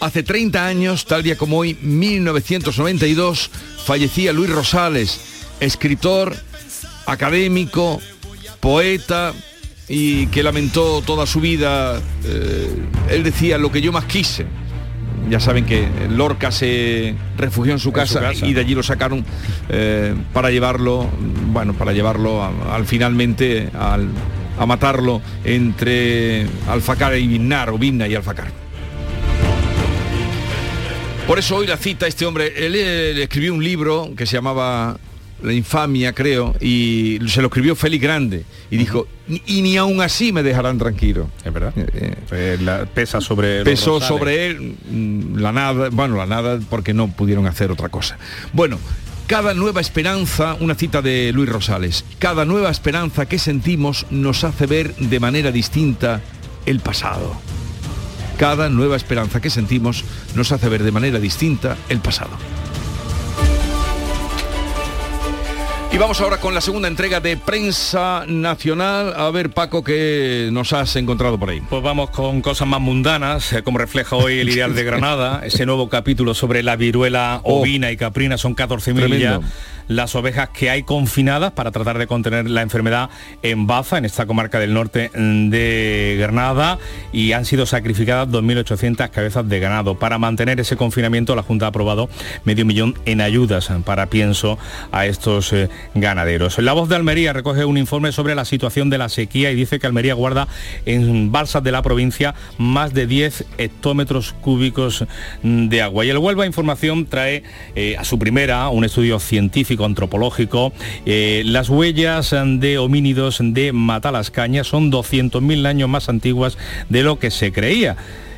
Hace 30 años, tal día como hoy, 1992, fallecía Luis Rosales, escritor, académico, poeta y que lamentó toda su vida. eh, él decía lo que yo más quise. Ya saben que Lorca se refugió en su En su casa, y de allí lo sacaron eh, para llevarlo, bueno, para llevarlo a- al finalmente al- a matarlo entre Alfacar y Vinnar, o Vinna y Alfacar. Por eso hoy la cita a este hombre, él, eh, escribió un libro que se llamaba La infamia, creo, y se lo escribió Félix Grande, y dijo, "Ni- y ni aún así me dejarán tranquilo. Es verdad. Eh, la- pesa sobre los Pesó rosales. sobre él mm, la nada, bueno, la nada porque no pudieron hacer otra cosa. Bueno, cada nueva esperanza, una cita de Luis Rosales, cada nueva esperanza que sentimos nos hace ver de manera distinta el pasado. Cada nueva esperanza que sentimos nos hace ver de manera distinta el pasado. Y vamos ahora con la segunda entrega de Prensa Nacional. A ver, Paco, ¿qué nos has encontrado por ahí? Pues vamos con cosas más mundanas, eh, como refleja hoy el Ideal de Granada, ese nuevo capítulo sobre la viruela Oh. ovina y caprina, son 14.000 ya. Las ovejas que hay confinadas para tratar de contener la enfermedad en Baza, en esta comarca del norte mm, de Granada, y han sido sacrificadas 2.800 cabezas de ganado. Para mantener ese confinamiento, la Junta ha aprobado medio millón en ayudas para pienso a estos eh, ganaderos. La voz de Almería recoge un informe sobre la situación de la sequía y dice que Almería guarda en balsas de la provincia más de 10 hectómetros cúbicos mm, de agua. Y el Huelva Información trae eh, a su primera un estudio científico antropológico. Eh, las huellas de homínidos de Matalascaña son 200.000 años más antiguas de lo que se creía.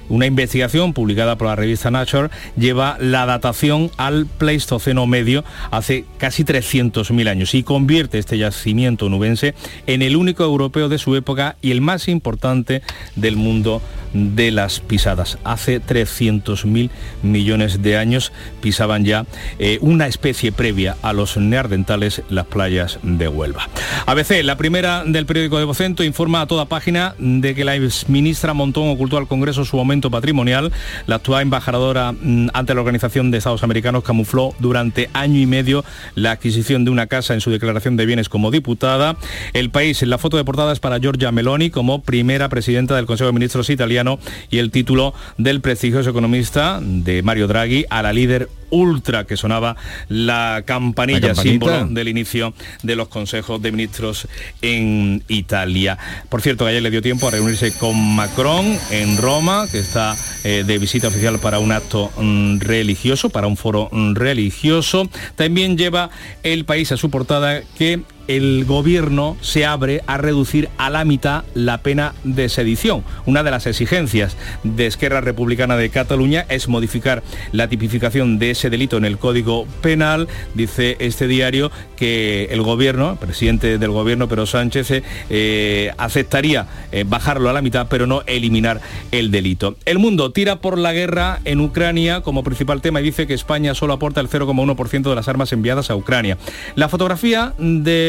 Una investigación publicada por la revista Nature lleva la datación al Pleistoceno medio hace casi 300.000 años y convierte este yacimiento nubense en el único europeo de su época y el más importante del mundo de las pisadas. Hace 300.000 millones de años pisaban ya eh, una especie previa a los neandertales las playas de Huelva. ABC, la primera del periódico de Vocento, informa a toda página de que la ministra Montón ocultó al Congreso su aumento patrimonial. La actual embajadora mm, ante la Organización de Estados Americanos camufló durante año y medio la adquisición de una casa en su declaración de bienes como diputada. El país, en la foto de portada es para Giorgia Meloni como primera presidenta del Consejo de Ministros italiano y el título del prestigioso economista de Mario Draghi a la líder ultra que sonaba la campanilla, La símbolo del inicio de los consejos de ministros en Italia. Por cierto, que ayer le dio tiempo a reunirse con Macron en Roma, que está eh, de visita oficial para un acto mm, religioso, para un foro mm, religioso. También lleva el país a su portada que el gobierno se abre a reducir a la mitad la pena de sedición. Una de las exigencias de Esquerra Republicana de Cataluña es modificar la tipificación de ese delito en el Código Penal. Dice este diario que el gobierno, el presidente del gobierno, pero Sánchez, eh, aceptaría eh, bajarlo a la mitad, pero no eliminar el delito. El mundo tira por la guerra en Ucrania como principal tema y dice que España solo aporta el 0,1% de las armas enviadas a Ucrania. La fotografía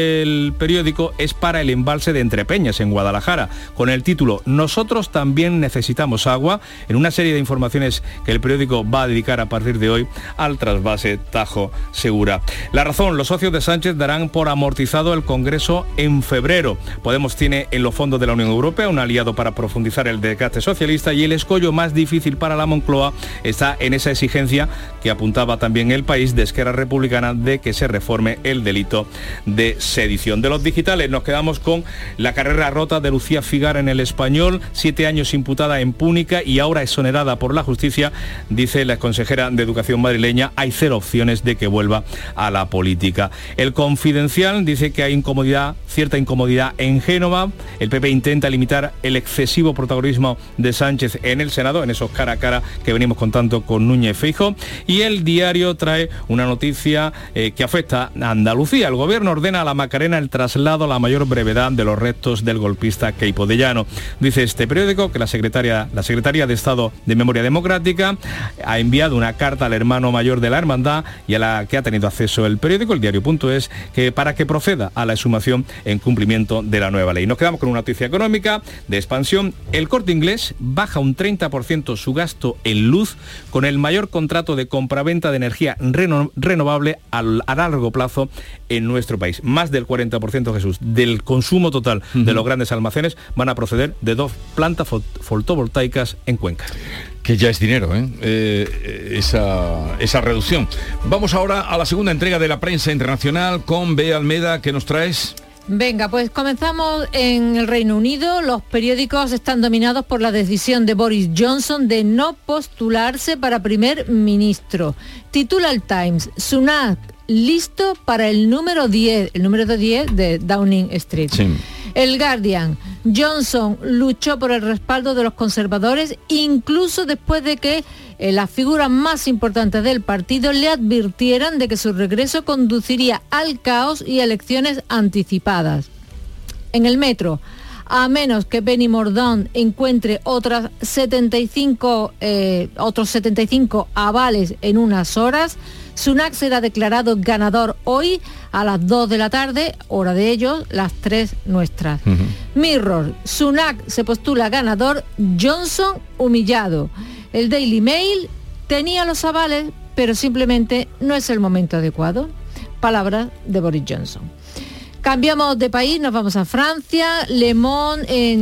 del periódico es para el embalse de Entrepeñas en Guadalajara, con el título Nosotros también necesitamos agua, en una serie de informaciones que el periódico va a dedicar a partir de hoy al trasvase Tajo Segura. La razón, los socios de Sánchez darán por amortizado el Congreso en febrero. Podemos tiene en los fondos de la Unión Europea un aliado para profundizar el desgaste socialista y el escollo más difícil para la Moncloa está en esa exigencia que apuntaba también el país de Esquerra Republicana de que se reforme el delito de sedición. De los digitales nos quedamos con la carrera rota de Lucía Figar en el español, siete años imputada en Púnica y ahora exonerada por la justicia, dice la consejera de Educación madrileña, hay cero opciones de que vuelva a la política. El confidencial dice que hay incomodidad, cierta incomodidad en Génova. El PP intenta limitar el excesivo protagonismo de Sánchez en el Senado, en esos cara a cara que venimos contando con Núñez Feijo. Y el diario trae una noticia eh, que afecta a Andalucía. El gobierno ordena a la Macarena el traslado a la mayor brevedad de los restos del golpista Keipo de Llano. Dice este periódico que la secretaria, la secretaria de Estado de Memoria Democrática ha enviado una carta al hermano mayor de la hermandad y a la que ha tenido acceso el periódico, el diario.es, que para que proceda a la exhumación en cumplimiento de la nueva ley. Nos quedamos con una noticia económica de expansión. El corte inglés baja un 30% su gasto en luz con el mayor contrato de compraventa de energía renovable a largo plazo en nuestro país. Más del 40%, Jesús, del consumo total de los grandes almacenes van a proceder de dos plantas fotovoltaicas en Cuenca que ya es dinero, ¿eh? Eh, esa, esa, reducción. Vamos ahora a la segunda entrega de la prensa internacional con Bea Almeda, que nos traes. Venga, pues comenzamos en el Reino Unido. Los periódicos están dominados por la decisión de Boris Johnson de no postularse para primer ministro. Titula el Times, Sunak listo para el número 10, el número 10 de Downing Street. El Guardian, Johnson luchó por el respaldo de los conservadores incluso después de que eh, las figuras más importantes del partido le advirtieran de que su regreso conduciría al caos y elecciones anticipadas. En el metro, a menos que Benny Mordaunt encuentre otras 75, eh, otros 75 avales en unas horas, Sunak será declarado ganador hoy a las 2 de la tarde, hora de ellos, las 3 nuestras. Mirror, Sunak se postula ganador, Johnson humillado. El Daily Mail tenía los avales, pero simplemente no es el momento adecuado. Palabras de Boris Johnson. Cambiamos de país, nos vamos a Francia. Le Monde,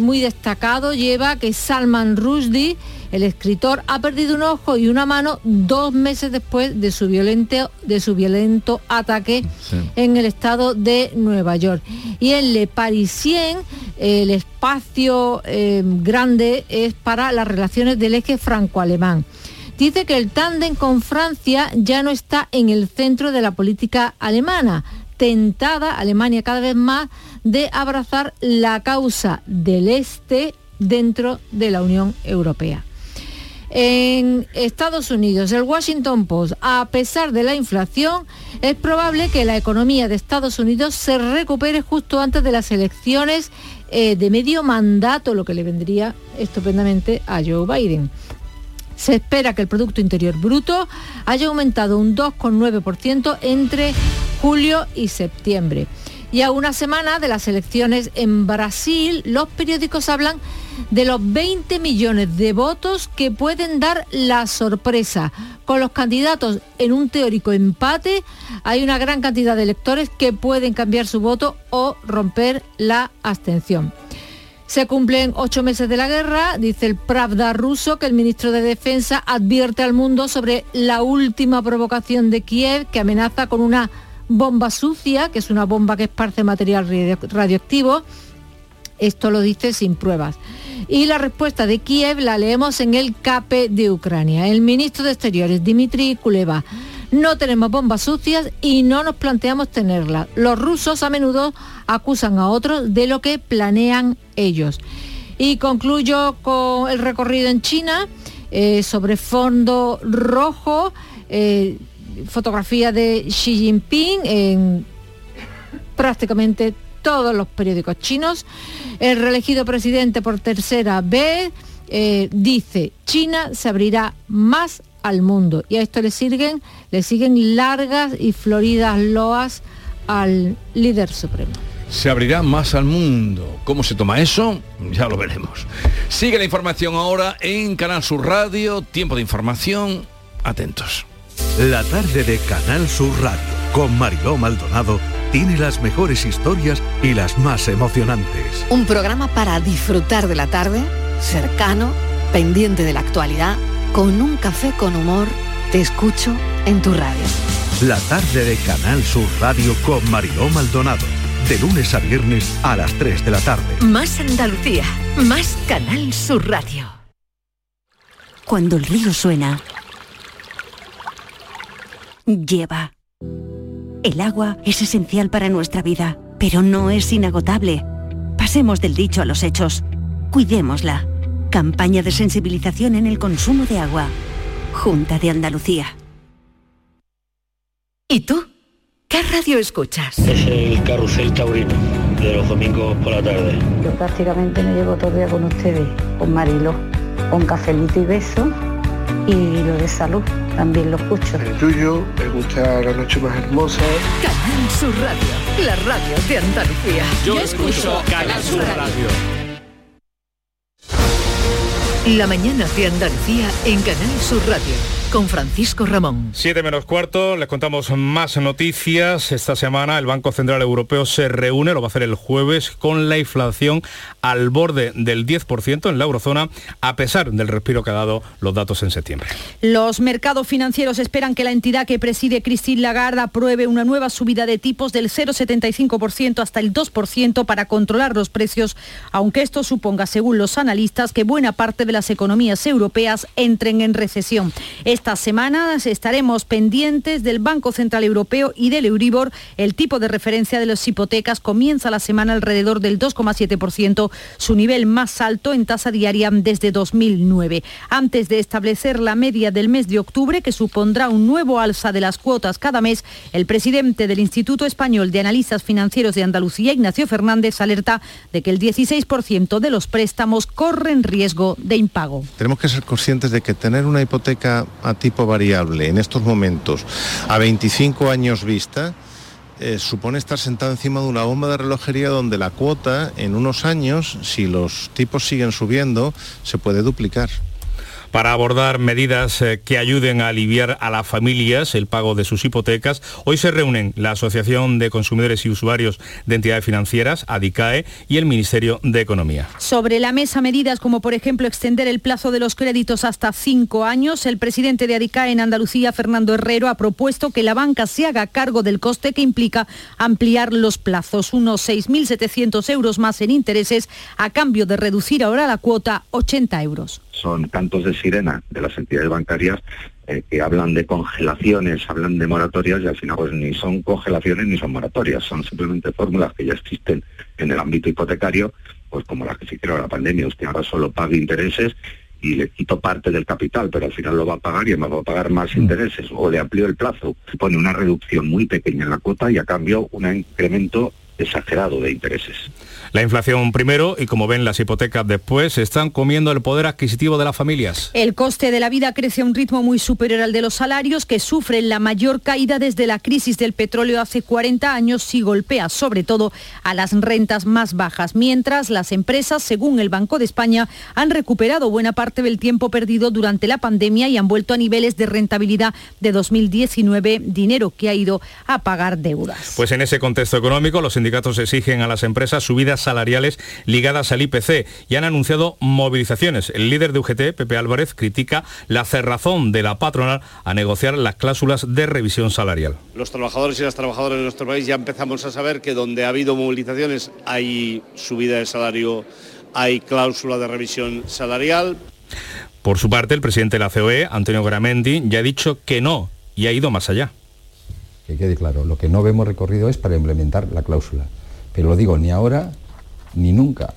muy destacado, lleva que Salman Rushdie el escritor ha perdido un ojo y una mano dos meses después de su violento, de su violento ataque en el estado de Nueva York. Y en Le Parisien el espacio eh, grande es para las relaciones del eje franco-alemán. Dice que el tándem con Francia ya no está en el centro de la política alemana, tentada Alemania cada vez más de abrazar la causa del este dentro de la Unión Europea. En Estados Unidos, el Washington Post, a pesar de la inflación, es probable que la economía de Estados Unidos se recupere justo antes de las elecciones eh, de medio mandato, lo que le vendría estupendamente a Joe Biden. Se espera que el Producto Interior Bruto haya aumentado un 2,9% entre julio y septiembre. Y a una semana de las elecciones en Brasil, los periódicos hablan de los 20 millones de votos que pueden dar la sorpresa. Con los candidatos en un teórico empate, hay una gran cantidad de electores que pueden cambiar su voto o romper la abstención. Se cumplen ocho meses de la guerra, dice el Pravda ruso que el ministro de Defensa advierte al mundo sobre la última provocación de Kiev que amenaza con una bomba sucia, que es una bomba que esparce material radioactivo. Esto lo dice sin pruebas. Y la respuesta de Kiev la leemos en el CAPE de Ucrania. El ministro de Exteriores, Dmitry Kuleva, No tenemos bombas sucias y no nos planteamos tenerlas. Los rusos a menudo acusan a otros de lo que planean ellos. Y concluyo con el recorrido en China eh, sobre fondo rojo, eh, fotografía de Xi Jinping en prácticamente todos los periódicos chinos. El reelegido presidente por tercera vez eh, dice, China se abrirá más al mundo. Y a esto le siguen, le siguen largas y floridas loas al líder supremo. Se abrirá más al mundo. ¿Cómo se toma eso? Ya lo veremos. Sigue la información ahora en Canal Sur Radio. Tiempo de información. Atentos. La tarde de Canal Sur Radio con Mariló Maldonado tiene las mejores historias y las más emocionantes. Un programa para disfrutar de la tarde, cercano, pendiente de la actualidad, con un café con humor. Te escucho en tu radio. La tarde de Canal Sur Radio con Mariló Maldonado. De lunes a viernes a las 3 de la tarde. Más Andalucía, más Canal Sur Radio. Cuando el río suena, lleva. El agua es esencial para nuestra vida, pero no es inagotable. Pasemos del dicho a los hechos. Cuidémosla. Campaña de sensibilización en el consumo de agua. Junta de Andalucía. ¿Y tú? ¿Qué radio escuchas? Es el carrusel taurino de los domingos por la tarde. Yo prácticamente me llevo todo el día con ustedes, con Marilo, con cafelito y beso y lo de salud también lo escucho. El tuyo, me gusta la noche más hermosa. Canal Sur Radio, la radio de Andalucía. Yo escucho Canal Sur Radio. La mañana de Andalucía en Canal Sur Radio con Francisco Ramón. 7 menos cuarto, les contamos más noticias. Esta semana el Banco Central Europeo se reúne, lo va a hacer el jueves, con la inflación al borde del 10% en la eurozona, a pesar del respiro que ha dado los datos en septiembre. Los mercados financieros esperan que la entidad que preside Christine Lagarde apruebe una nueva subida de tipos del 0,75% hasta el 2% para controlar los precios, aunque esto suponga, según los analistas, que buena parte de las economías europeas entren en recesión. Estas semanas estaremos pendientes del Banco Central Europeo y del Euribor. El tipo de referencia de las hipotecas comienza la semana alrededor del 2,7%, su nivel más alto en tasa diaria desde 2009. Antes de establecer la media del mes de octubre, que supondrá un nuevo alza de las cuotas cada mes, el presidente del Instituto Español de Analistas Financieros de Andalucía, Ignacio Fernández, alerta de que el 16% de los préstamos corren riesgo de impago. Tenemos que ser conscientes de que tener una hipoteca tipo variable en estos momentos a 25 años vista eh, supone estar sentado encima de una bomba de relojería donde la cuota en unos años, si los tipos siguen subiendo, se puede duplicar para abordar medidas eh, que ayuden a aliviar a las familias el pago de sus hipotecas. Hoy se reúnen la Asociación de Consumidores y Usuarios de Entidades Financieras, ADICAE, y el Ministerio de Economía. Sobre la mesa medidas como por ejemplo extender el plazo de los créditos hasta cinco años, el presidente de ADICAE en Andalucía, Fernando Herrero, ha propuesto que la banca se haga cargo del coste que implica ampliar los plazos, unos 6.700 euros más en intereses a cambio de reducir ahora la cuota 80 euros son cantos de sirena de las entidades bancarias eh, que hablan de congelaciones, hablan de moratorias y al final pues ni son congelaciones ni son moratorias, son simplemente fórmulas que ya existen en el ámbito hipotecario, pues como las que se hicieron la pandemia, usted ahora solo paga intereses y le quito parte del capital, pero al final lo va a pagar y me va a pagar más intereses, o le amplío el plazo, pone una reducción muy pequeña en la cuota y a cambio un incremento exagerado de intereses. La inflación primero y como ven las hipotecas después están comiendo el poder adquisitivo de las familias. El coste de la vida crece a un ritmo muy superior al de los salarios que sufren la mayor caída desde la crisis del petróleo hace 40 años y golpea sobre todo a las rentas más bajas, mientras las empresas, según el Banco de España, han recuperado buena parte del tiempo perdido durante la pandemia y han vuelto a niveles de rentabilidad de 2019, dinero que ha ido a pagar deudas. Pues en ese contexto económico los sindicatos exigen a las empresas subidas salariales ligadas al IPC y han anunciado movilizaciones. El líder de UGT, Pepe Álvarez, critica la cerrazón de la patronal a negociar las cláusulas de revisión salarial. Los trabajadores y las trabajadoras de nuestro país ya empezamos a saber que donde ha habido movilizaciones hay subida de salario, hay cláusula de revisión salarial. Por su parte, el presidente de la COE, Antonio Gramendi, ya ha dicho que no y ha ido más allá. Que quede claro, lo que no vemos recorrido es para implementar la cláusula. Pero lo digo, ni ahora ni nunca.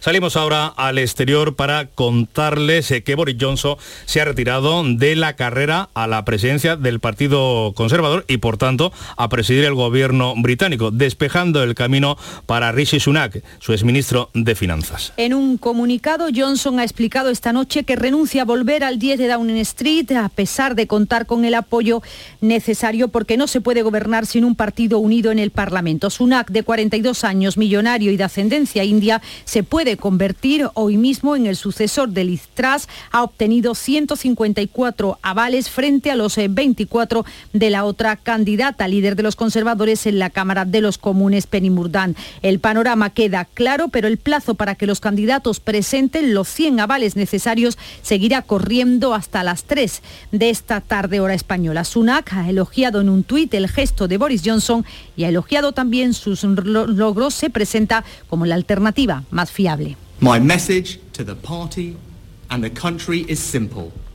Salimos ahora al exterior para contarles eh, que Boris Johnson se ha retirado de la carrera a la presidencia del Partido Conservador y por tanto a presidir el gobierno británico, despejando el camino para Rishi Sunak, su exministro de Finanzas. En un comunicado, Johnson ha explicado esta noche que renuncia a volver al 10 de Downing Street a pesar de contar con el apoyo necesario porque no se puede gobernar sin un partido unido en el Parlamento. Sunak, de 42 años, millonario y de ascendencia india, se puede convertir hoy mismo en el sucesor de Liz Truss. Ha obtenido 154 avales frente a los 24 eh, de la otra candidata, líder de los conservadores en la Cámara de los Comunes, Penny Murdan. El panorama queda claro, pero el plazo para que los candidatos presenten los 100 avales necesarios seguirá corriendo hasta las 3 de esta tarde hora española. Sunak ha elogiado en un tuit el gesto de Boris Johnson y ha elogiado también sus logros. Se presenta como la alternativa más fiable.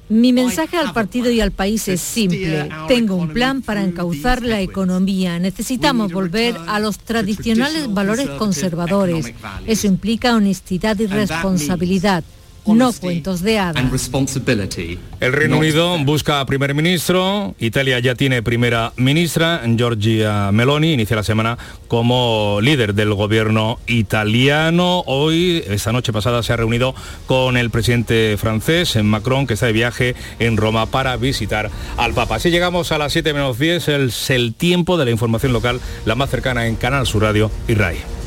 Mi mensaje al partido y al país es simple. Tengo un plan para encauzar la economía. Necesitamos volver a los tradicionales valores conservadores. Eso implica honestidad y responsabilidad no cuentos de hadas. El Reino Unido busca primer ministro, Italia ya tiene primera ministra, Giorgia Meloni inicia la semana como líder del gobierno italiano. Hoy, esta noche pasada, se ha reunido con el presidente francés, Macron, que está de viaje en Roma para visitar al Papa. Así llegamos a las 7 menos 10, es el tiempo de la información local, la más cercana en Canal Sur Radio y RAI.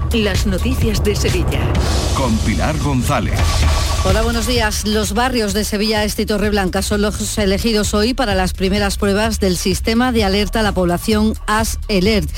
las noticias de Sevilla. Con Pilar González. Hola, buenos días. Los barrios de Sevilla Este y Torreblanca son los elegidos hoy para las primeras pruebas del sistema de alerta a la población AS Alert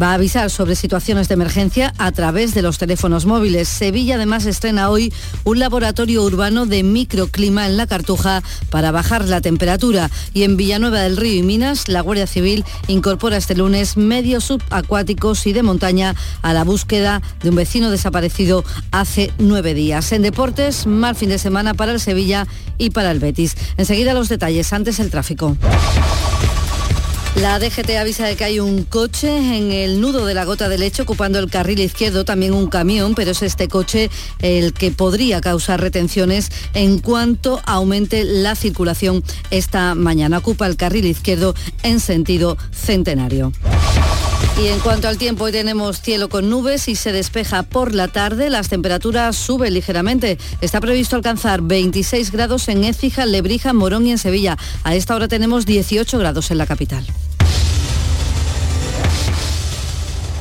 va a avisar sobre situaciones de emergencia a través de los teléfonos móviles. Sevilla además estrena hoy un laboratorio urbano de microclima en la Cartuja para bajar la temperatura. Y en Villanueva del Río y Minas, la Guardia Civil incorpora este lunes medios subacuáticos y de montaña a la búsqueda de un vecino desaparecido hace nueve días. En deportes, mal fin de semana para el Sevilla y para el Betis. Enseguida los detalles, antes el tráfico. La DGT avisa de que hay un coche en el nudo de la gota de leche ocupando el carril izquierdo, también un camión, pero es este coche el que podría causar retenciones en cuanto aumente la circulación esta mañana. Ocupa el carril izquierdo en sentido centenario. Y en cuanto al tiempo, hoy tenemos cielo con nubes y se despeja por la tarde. Las temperaturas suben ligeramente. Está previsto alcanzar 26 grados en Écija, Lebrija, Morón y en Sevilla. A esta hora tenemos 18 grados en la capital.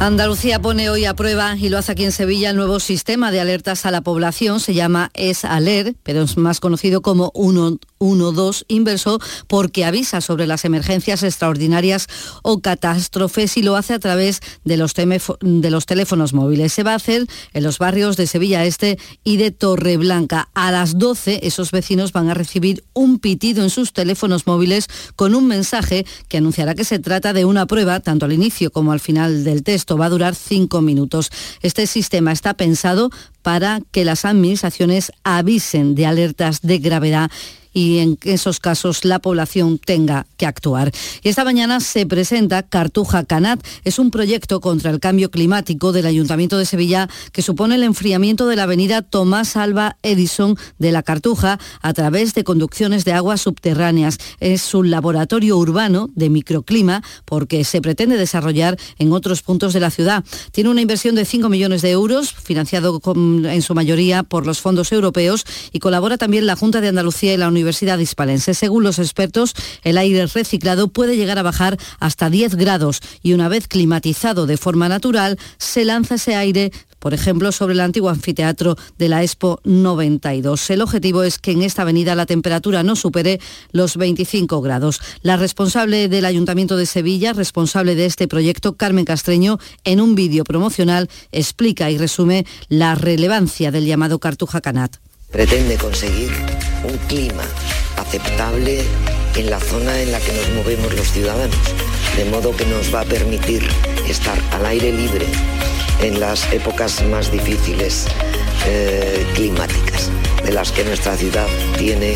Andalucía pone hoy a prueba, y lo hace aquí en Sevilla, el nuevo sistema de alertas a la población. Se llama Es-Alert, pero es más conocido como 112 inverso porque avisa sobre las emergencias extraordinarias o catástrofes y lo hace a través de los, de los teléfonos móviles. Se va a hacer en los barrios de Sevilla Este y de Torreblanca. A las 12 esos vecinos van a recibir un pitido en sus teléfonos móviles con un mensaje que anunciará que se trata de una prueba, tanto al inicio como al final del test va a durar cinco minutos. Este sistema está pensado para que las administraciones avisen de alertas de gravedad y en esos casos la población tenga que actuar. Y esta mañana se presenta Cartuja Canat. Es un proyecto contra el cambio climático del Ayuntamiento de Sevilla que supone el enfriamiento de la avenida Tomás Alba Edison de la Cartuja a través de conducciones de aguas subterráneas. Es un laboratorio urbano de microclima porque se pretende desarrollar en otros puntos de la ciudad. Tiene una inversión de 5 millones de euros, financiado en su mayoría por los fondos europeos y colabora también la Junta de Andalucía y la Universidad Hispalense. Según los expertos, el aire reciclado puede llegar a bajar hasta 10 grados y una vez climatizado de forma natural, se lanza ese aire por ejemplo, sobre el antiguo anfiteatro de la Expo 92. El objetivo es que en esta avenida la temperatura no supere los 25 grados. La responsable del Ayuntamiento de Sevilla, responsable de este proyecto, Carmen Castreño, en un vídeo promocional explica y resume la relevancia del llamado Cartuja Canat. Pretende conseguir un clima aceptable en la zona en la que nos movemos los ciudadanos, de modo que nos va a permitir estar al aire libre en las épocas más difíciles eh, climáticas, de las que nuestra ciudad tiene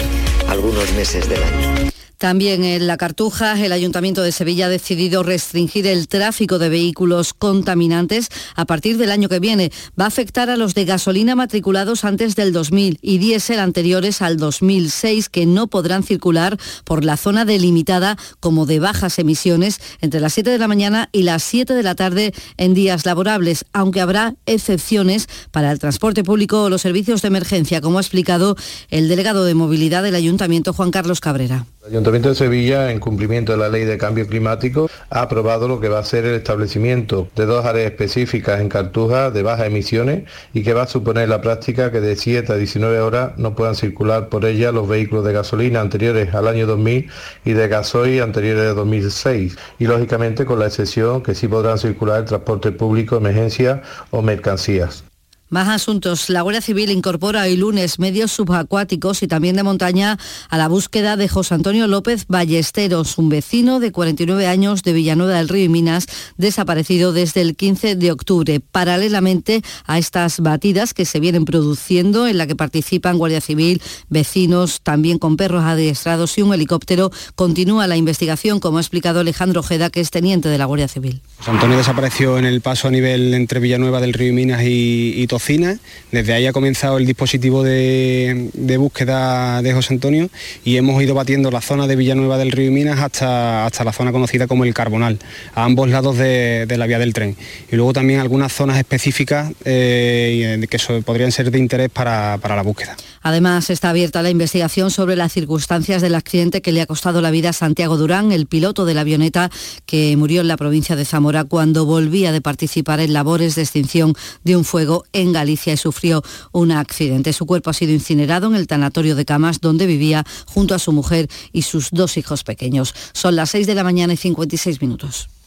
algunos meses del año. También en La Cartuja, el Ayuntamiento de Sevilla ha decidido restringir el tráfico de vehículos contaminantes a partir del año que viene. Va a afectar a los de gasolina matriculados antes del 2000 y diésel anteriores al 2006 que no podrán circular por la zona delimitada como de bajas emisiones entre las 7 de la mañana y las 7 de la tarde en días laborables, aunque habrá excepciones para el transporte público o los servicios de emergencia, como ha explicado el delegado de movilidad del Ayuntamiento, Juan Carlos Cabrera. El Ayuntamiento de Sevilla, en cumplimiento de la Ley de Cambio Climático, ha aprobado lo que va a ser el establecimiento de dos áreas específicas en Cartuja de bajas emisiones y que va a suponer la práctica que de 7 a 19 horas no puedan circular por ella los vehículos de gasolina anteriores al año 2000 y de gasoil anteriores a 2006 y lógicamente con la excepción que sí podrán circular el transporte público, emergencia o mercancías. Más asuntos. La Guardia Civil incorpora hoy lunes medios subacuáticos y también de montaña a la búsqueda de José Antonio López Ballesteros, un vecino de 49 años de Villanueva del Río y Minas, desaparecido desde el 15 de octubre. Paralelamente a estas batidas que se vienen produciendo, en la que participan Guardia Civil, vecinos, también con perros adiestrados y un helicóptero, continúa la investigación, como ha explicado Alejandro Ojeda, que es teniente de la Guardia Civil. José Antonio desapareció en el paso a nivel entre Villanueva del Río y Minas y, y desde ahí ha comenzado el dispositivo de, búsqueda de José Antonio y hemos ido batiendo la zona de Villanueva del Río y Minas hasta, hasta la zona conocida como el Carbonal, a ambos lados de, la vía del tren. Y luego también algunas zonas específicas eh, que podrían ser de interés para, para la búsqueda. Además, está abierta la investigación sobre las circunstancias del accidente que le ha costado la vida a Santiago Durán, el piloto de la avioneta que murió en la provincia de Zamora cuando volvía de participar en labores de extinción de un fuego en Galicia y sufrió un accidente. Su cuerpo ha sido incinerado en el tanatorio de Camas, donde vivía junto a su mujer y sus dos hijos pequeños. Son las 6 de la mañana y 56 minutos.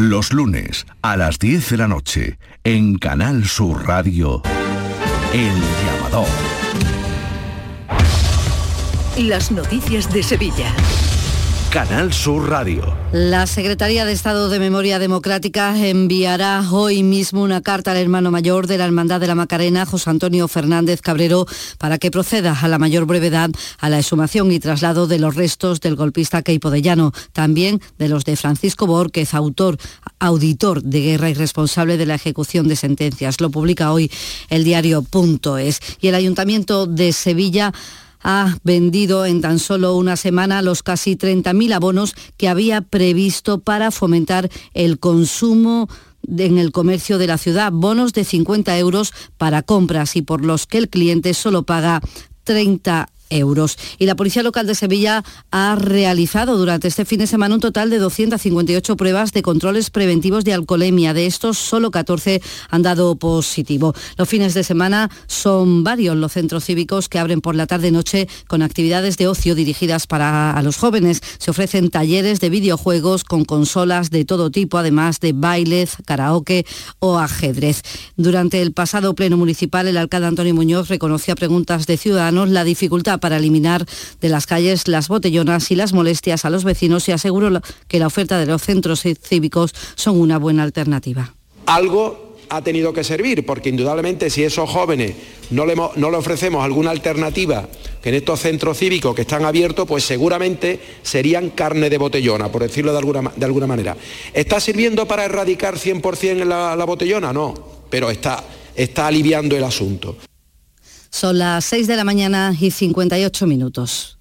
Los lunes a las 10 de la noche en Canal Sur Radio, El Llamador. Las noticias de Sevilla. Canal Sur Radio. La Secretaría de Estado de Memoria Democrática enviará hoy mismo una carta al hermano mayor de la Hermandad de la Macarena, José Antonio Fernández Cabrero, para que proceda a la mayor brevedad a la exhumación y traslado de los restos del golpista Keipo de Llano, también de los de Francisco Borquez, autor, auditor de guerra y responsable de la ejecución de sentencias. Lo publica hoy el diario Es. Y el Ayuntamiento de Sevilla ha vendido en tan solo una semana los casi 30.000 abonos que había previsto para fomentar el consumo en el comercio de la ciudad, bonos de 50 euros para compras y por los que el cliente solo paga 30 euros. Y la Policía Local de Sevilla ha realizado durante este fin de semana un total de 258 pruebas de controles preventivos de alcoholemia. De estos, solo 14 han dado positivo. Los fines de semana son varios los centros cívicos que abren por la tarde-noche con actividades de ocio dirigidas para a los jóvenes. Se ofrecen talleres de videojuegos con consolas de todo tipo, además de bailes, karaoke o ajedrez. Durante el pasado pleno municipal, el alcalde Antonio Muñoz reconoció a preguntas de ciudadanos la dificultad para eliminar de las calles las botellonas y las molestias a los vecinos y aseguró que la oferta de los centros cívicos son una buena alternativa. Algo ha tenido que servir, porque indudablemente si esos jóvenes no le, ofrecemos alguna alternativa que en estos centros cívicos que están abiertos, pues seguramente serían carne de botellona, por decirlo de alguna, de alguna manera. ¿Está sirviendo para erradicar 100% la, la botellona? No, pero está, está aliviando el asunto. Son las 6 de la mañana y 58 minutos.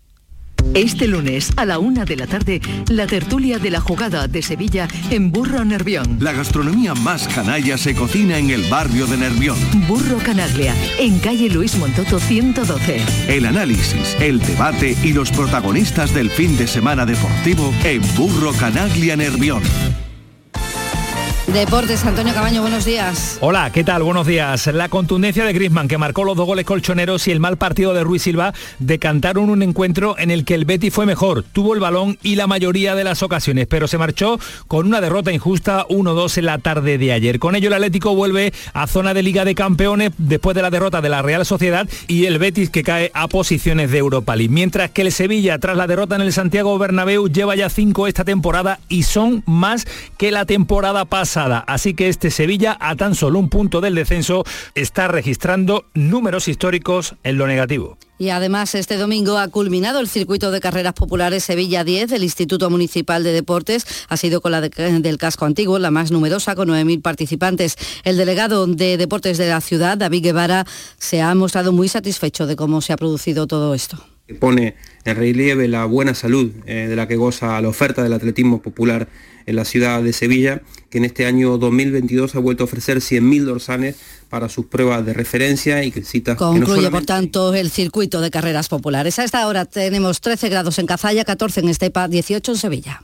Este lunes a la una de la tarde, la tertulia de la jugada de Sevilla en Burro Nervión. La gastronomía más canalla se cocina en el barrio de Nervión. Burro Canaglia, en calle Luis Montoto 112. El análisis, el debate y los protagonistas del fin de semana deportivo en Burro Canaglia Nervión. Deportes, Antonio Cabaño, buenos días. Hola, ¿qué tal? Buenos días. La contundencia de Griezmann, que marcó los dos goles colchoneros, y el mal partido de Ruiz Silva decantaron un encuentro en el que el Betty fue mejor, tuvo el balón y la mayoría de las ocasiones, pero se marchó con una derrota injusta 1-2 en la tarde de ayer. Con ello el Atlético vuelve a zona de Liga de Campeones después de la derrota de la Real Sociedad y el Betis que cae a posiciones de Europa League. Mientras que el Sevilla, tras la derrota en el Santiago Bernabéu, lleva ya cinco esta temporada y son más que la temporada pasada. Así que este Sevilla, a tan solo un punto del descenso, está registrando números históricos en lo negativo. Y además este domingo ha culminado el circuito de carreras populares Sevilla 10 del Instituto Municipal de Deportes. Ha sido con la del casco antiguo, la más numerosa, con 9.000 participantes. El delegado de Deportes de la ciudad, David Guevara, se ha mostrado muy satisfecho de cómo se ha producido todo esto. Pone en relieve la buena salud eh, de la que goza la oferta del atletismo popular en la ciudad de Sevilla, que en este año 2022 ha vuelto a ofrecer 100.000 dorsanes para sus pruebas de referencia y que cita Concluye, que no solamente... por tanto, el circuito de carreras populares. A esta hora tenemos 13 grados en Cazalla, 14 en Estepa, 18 en Sevilla.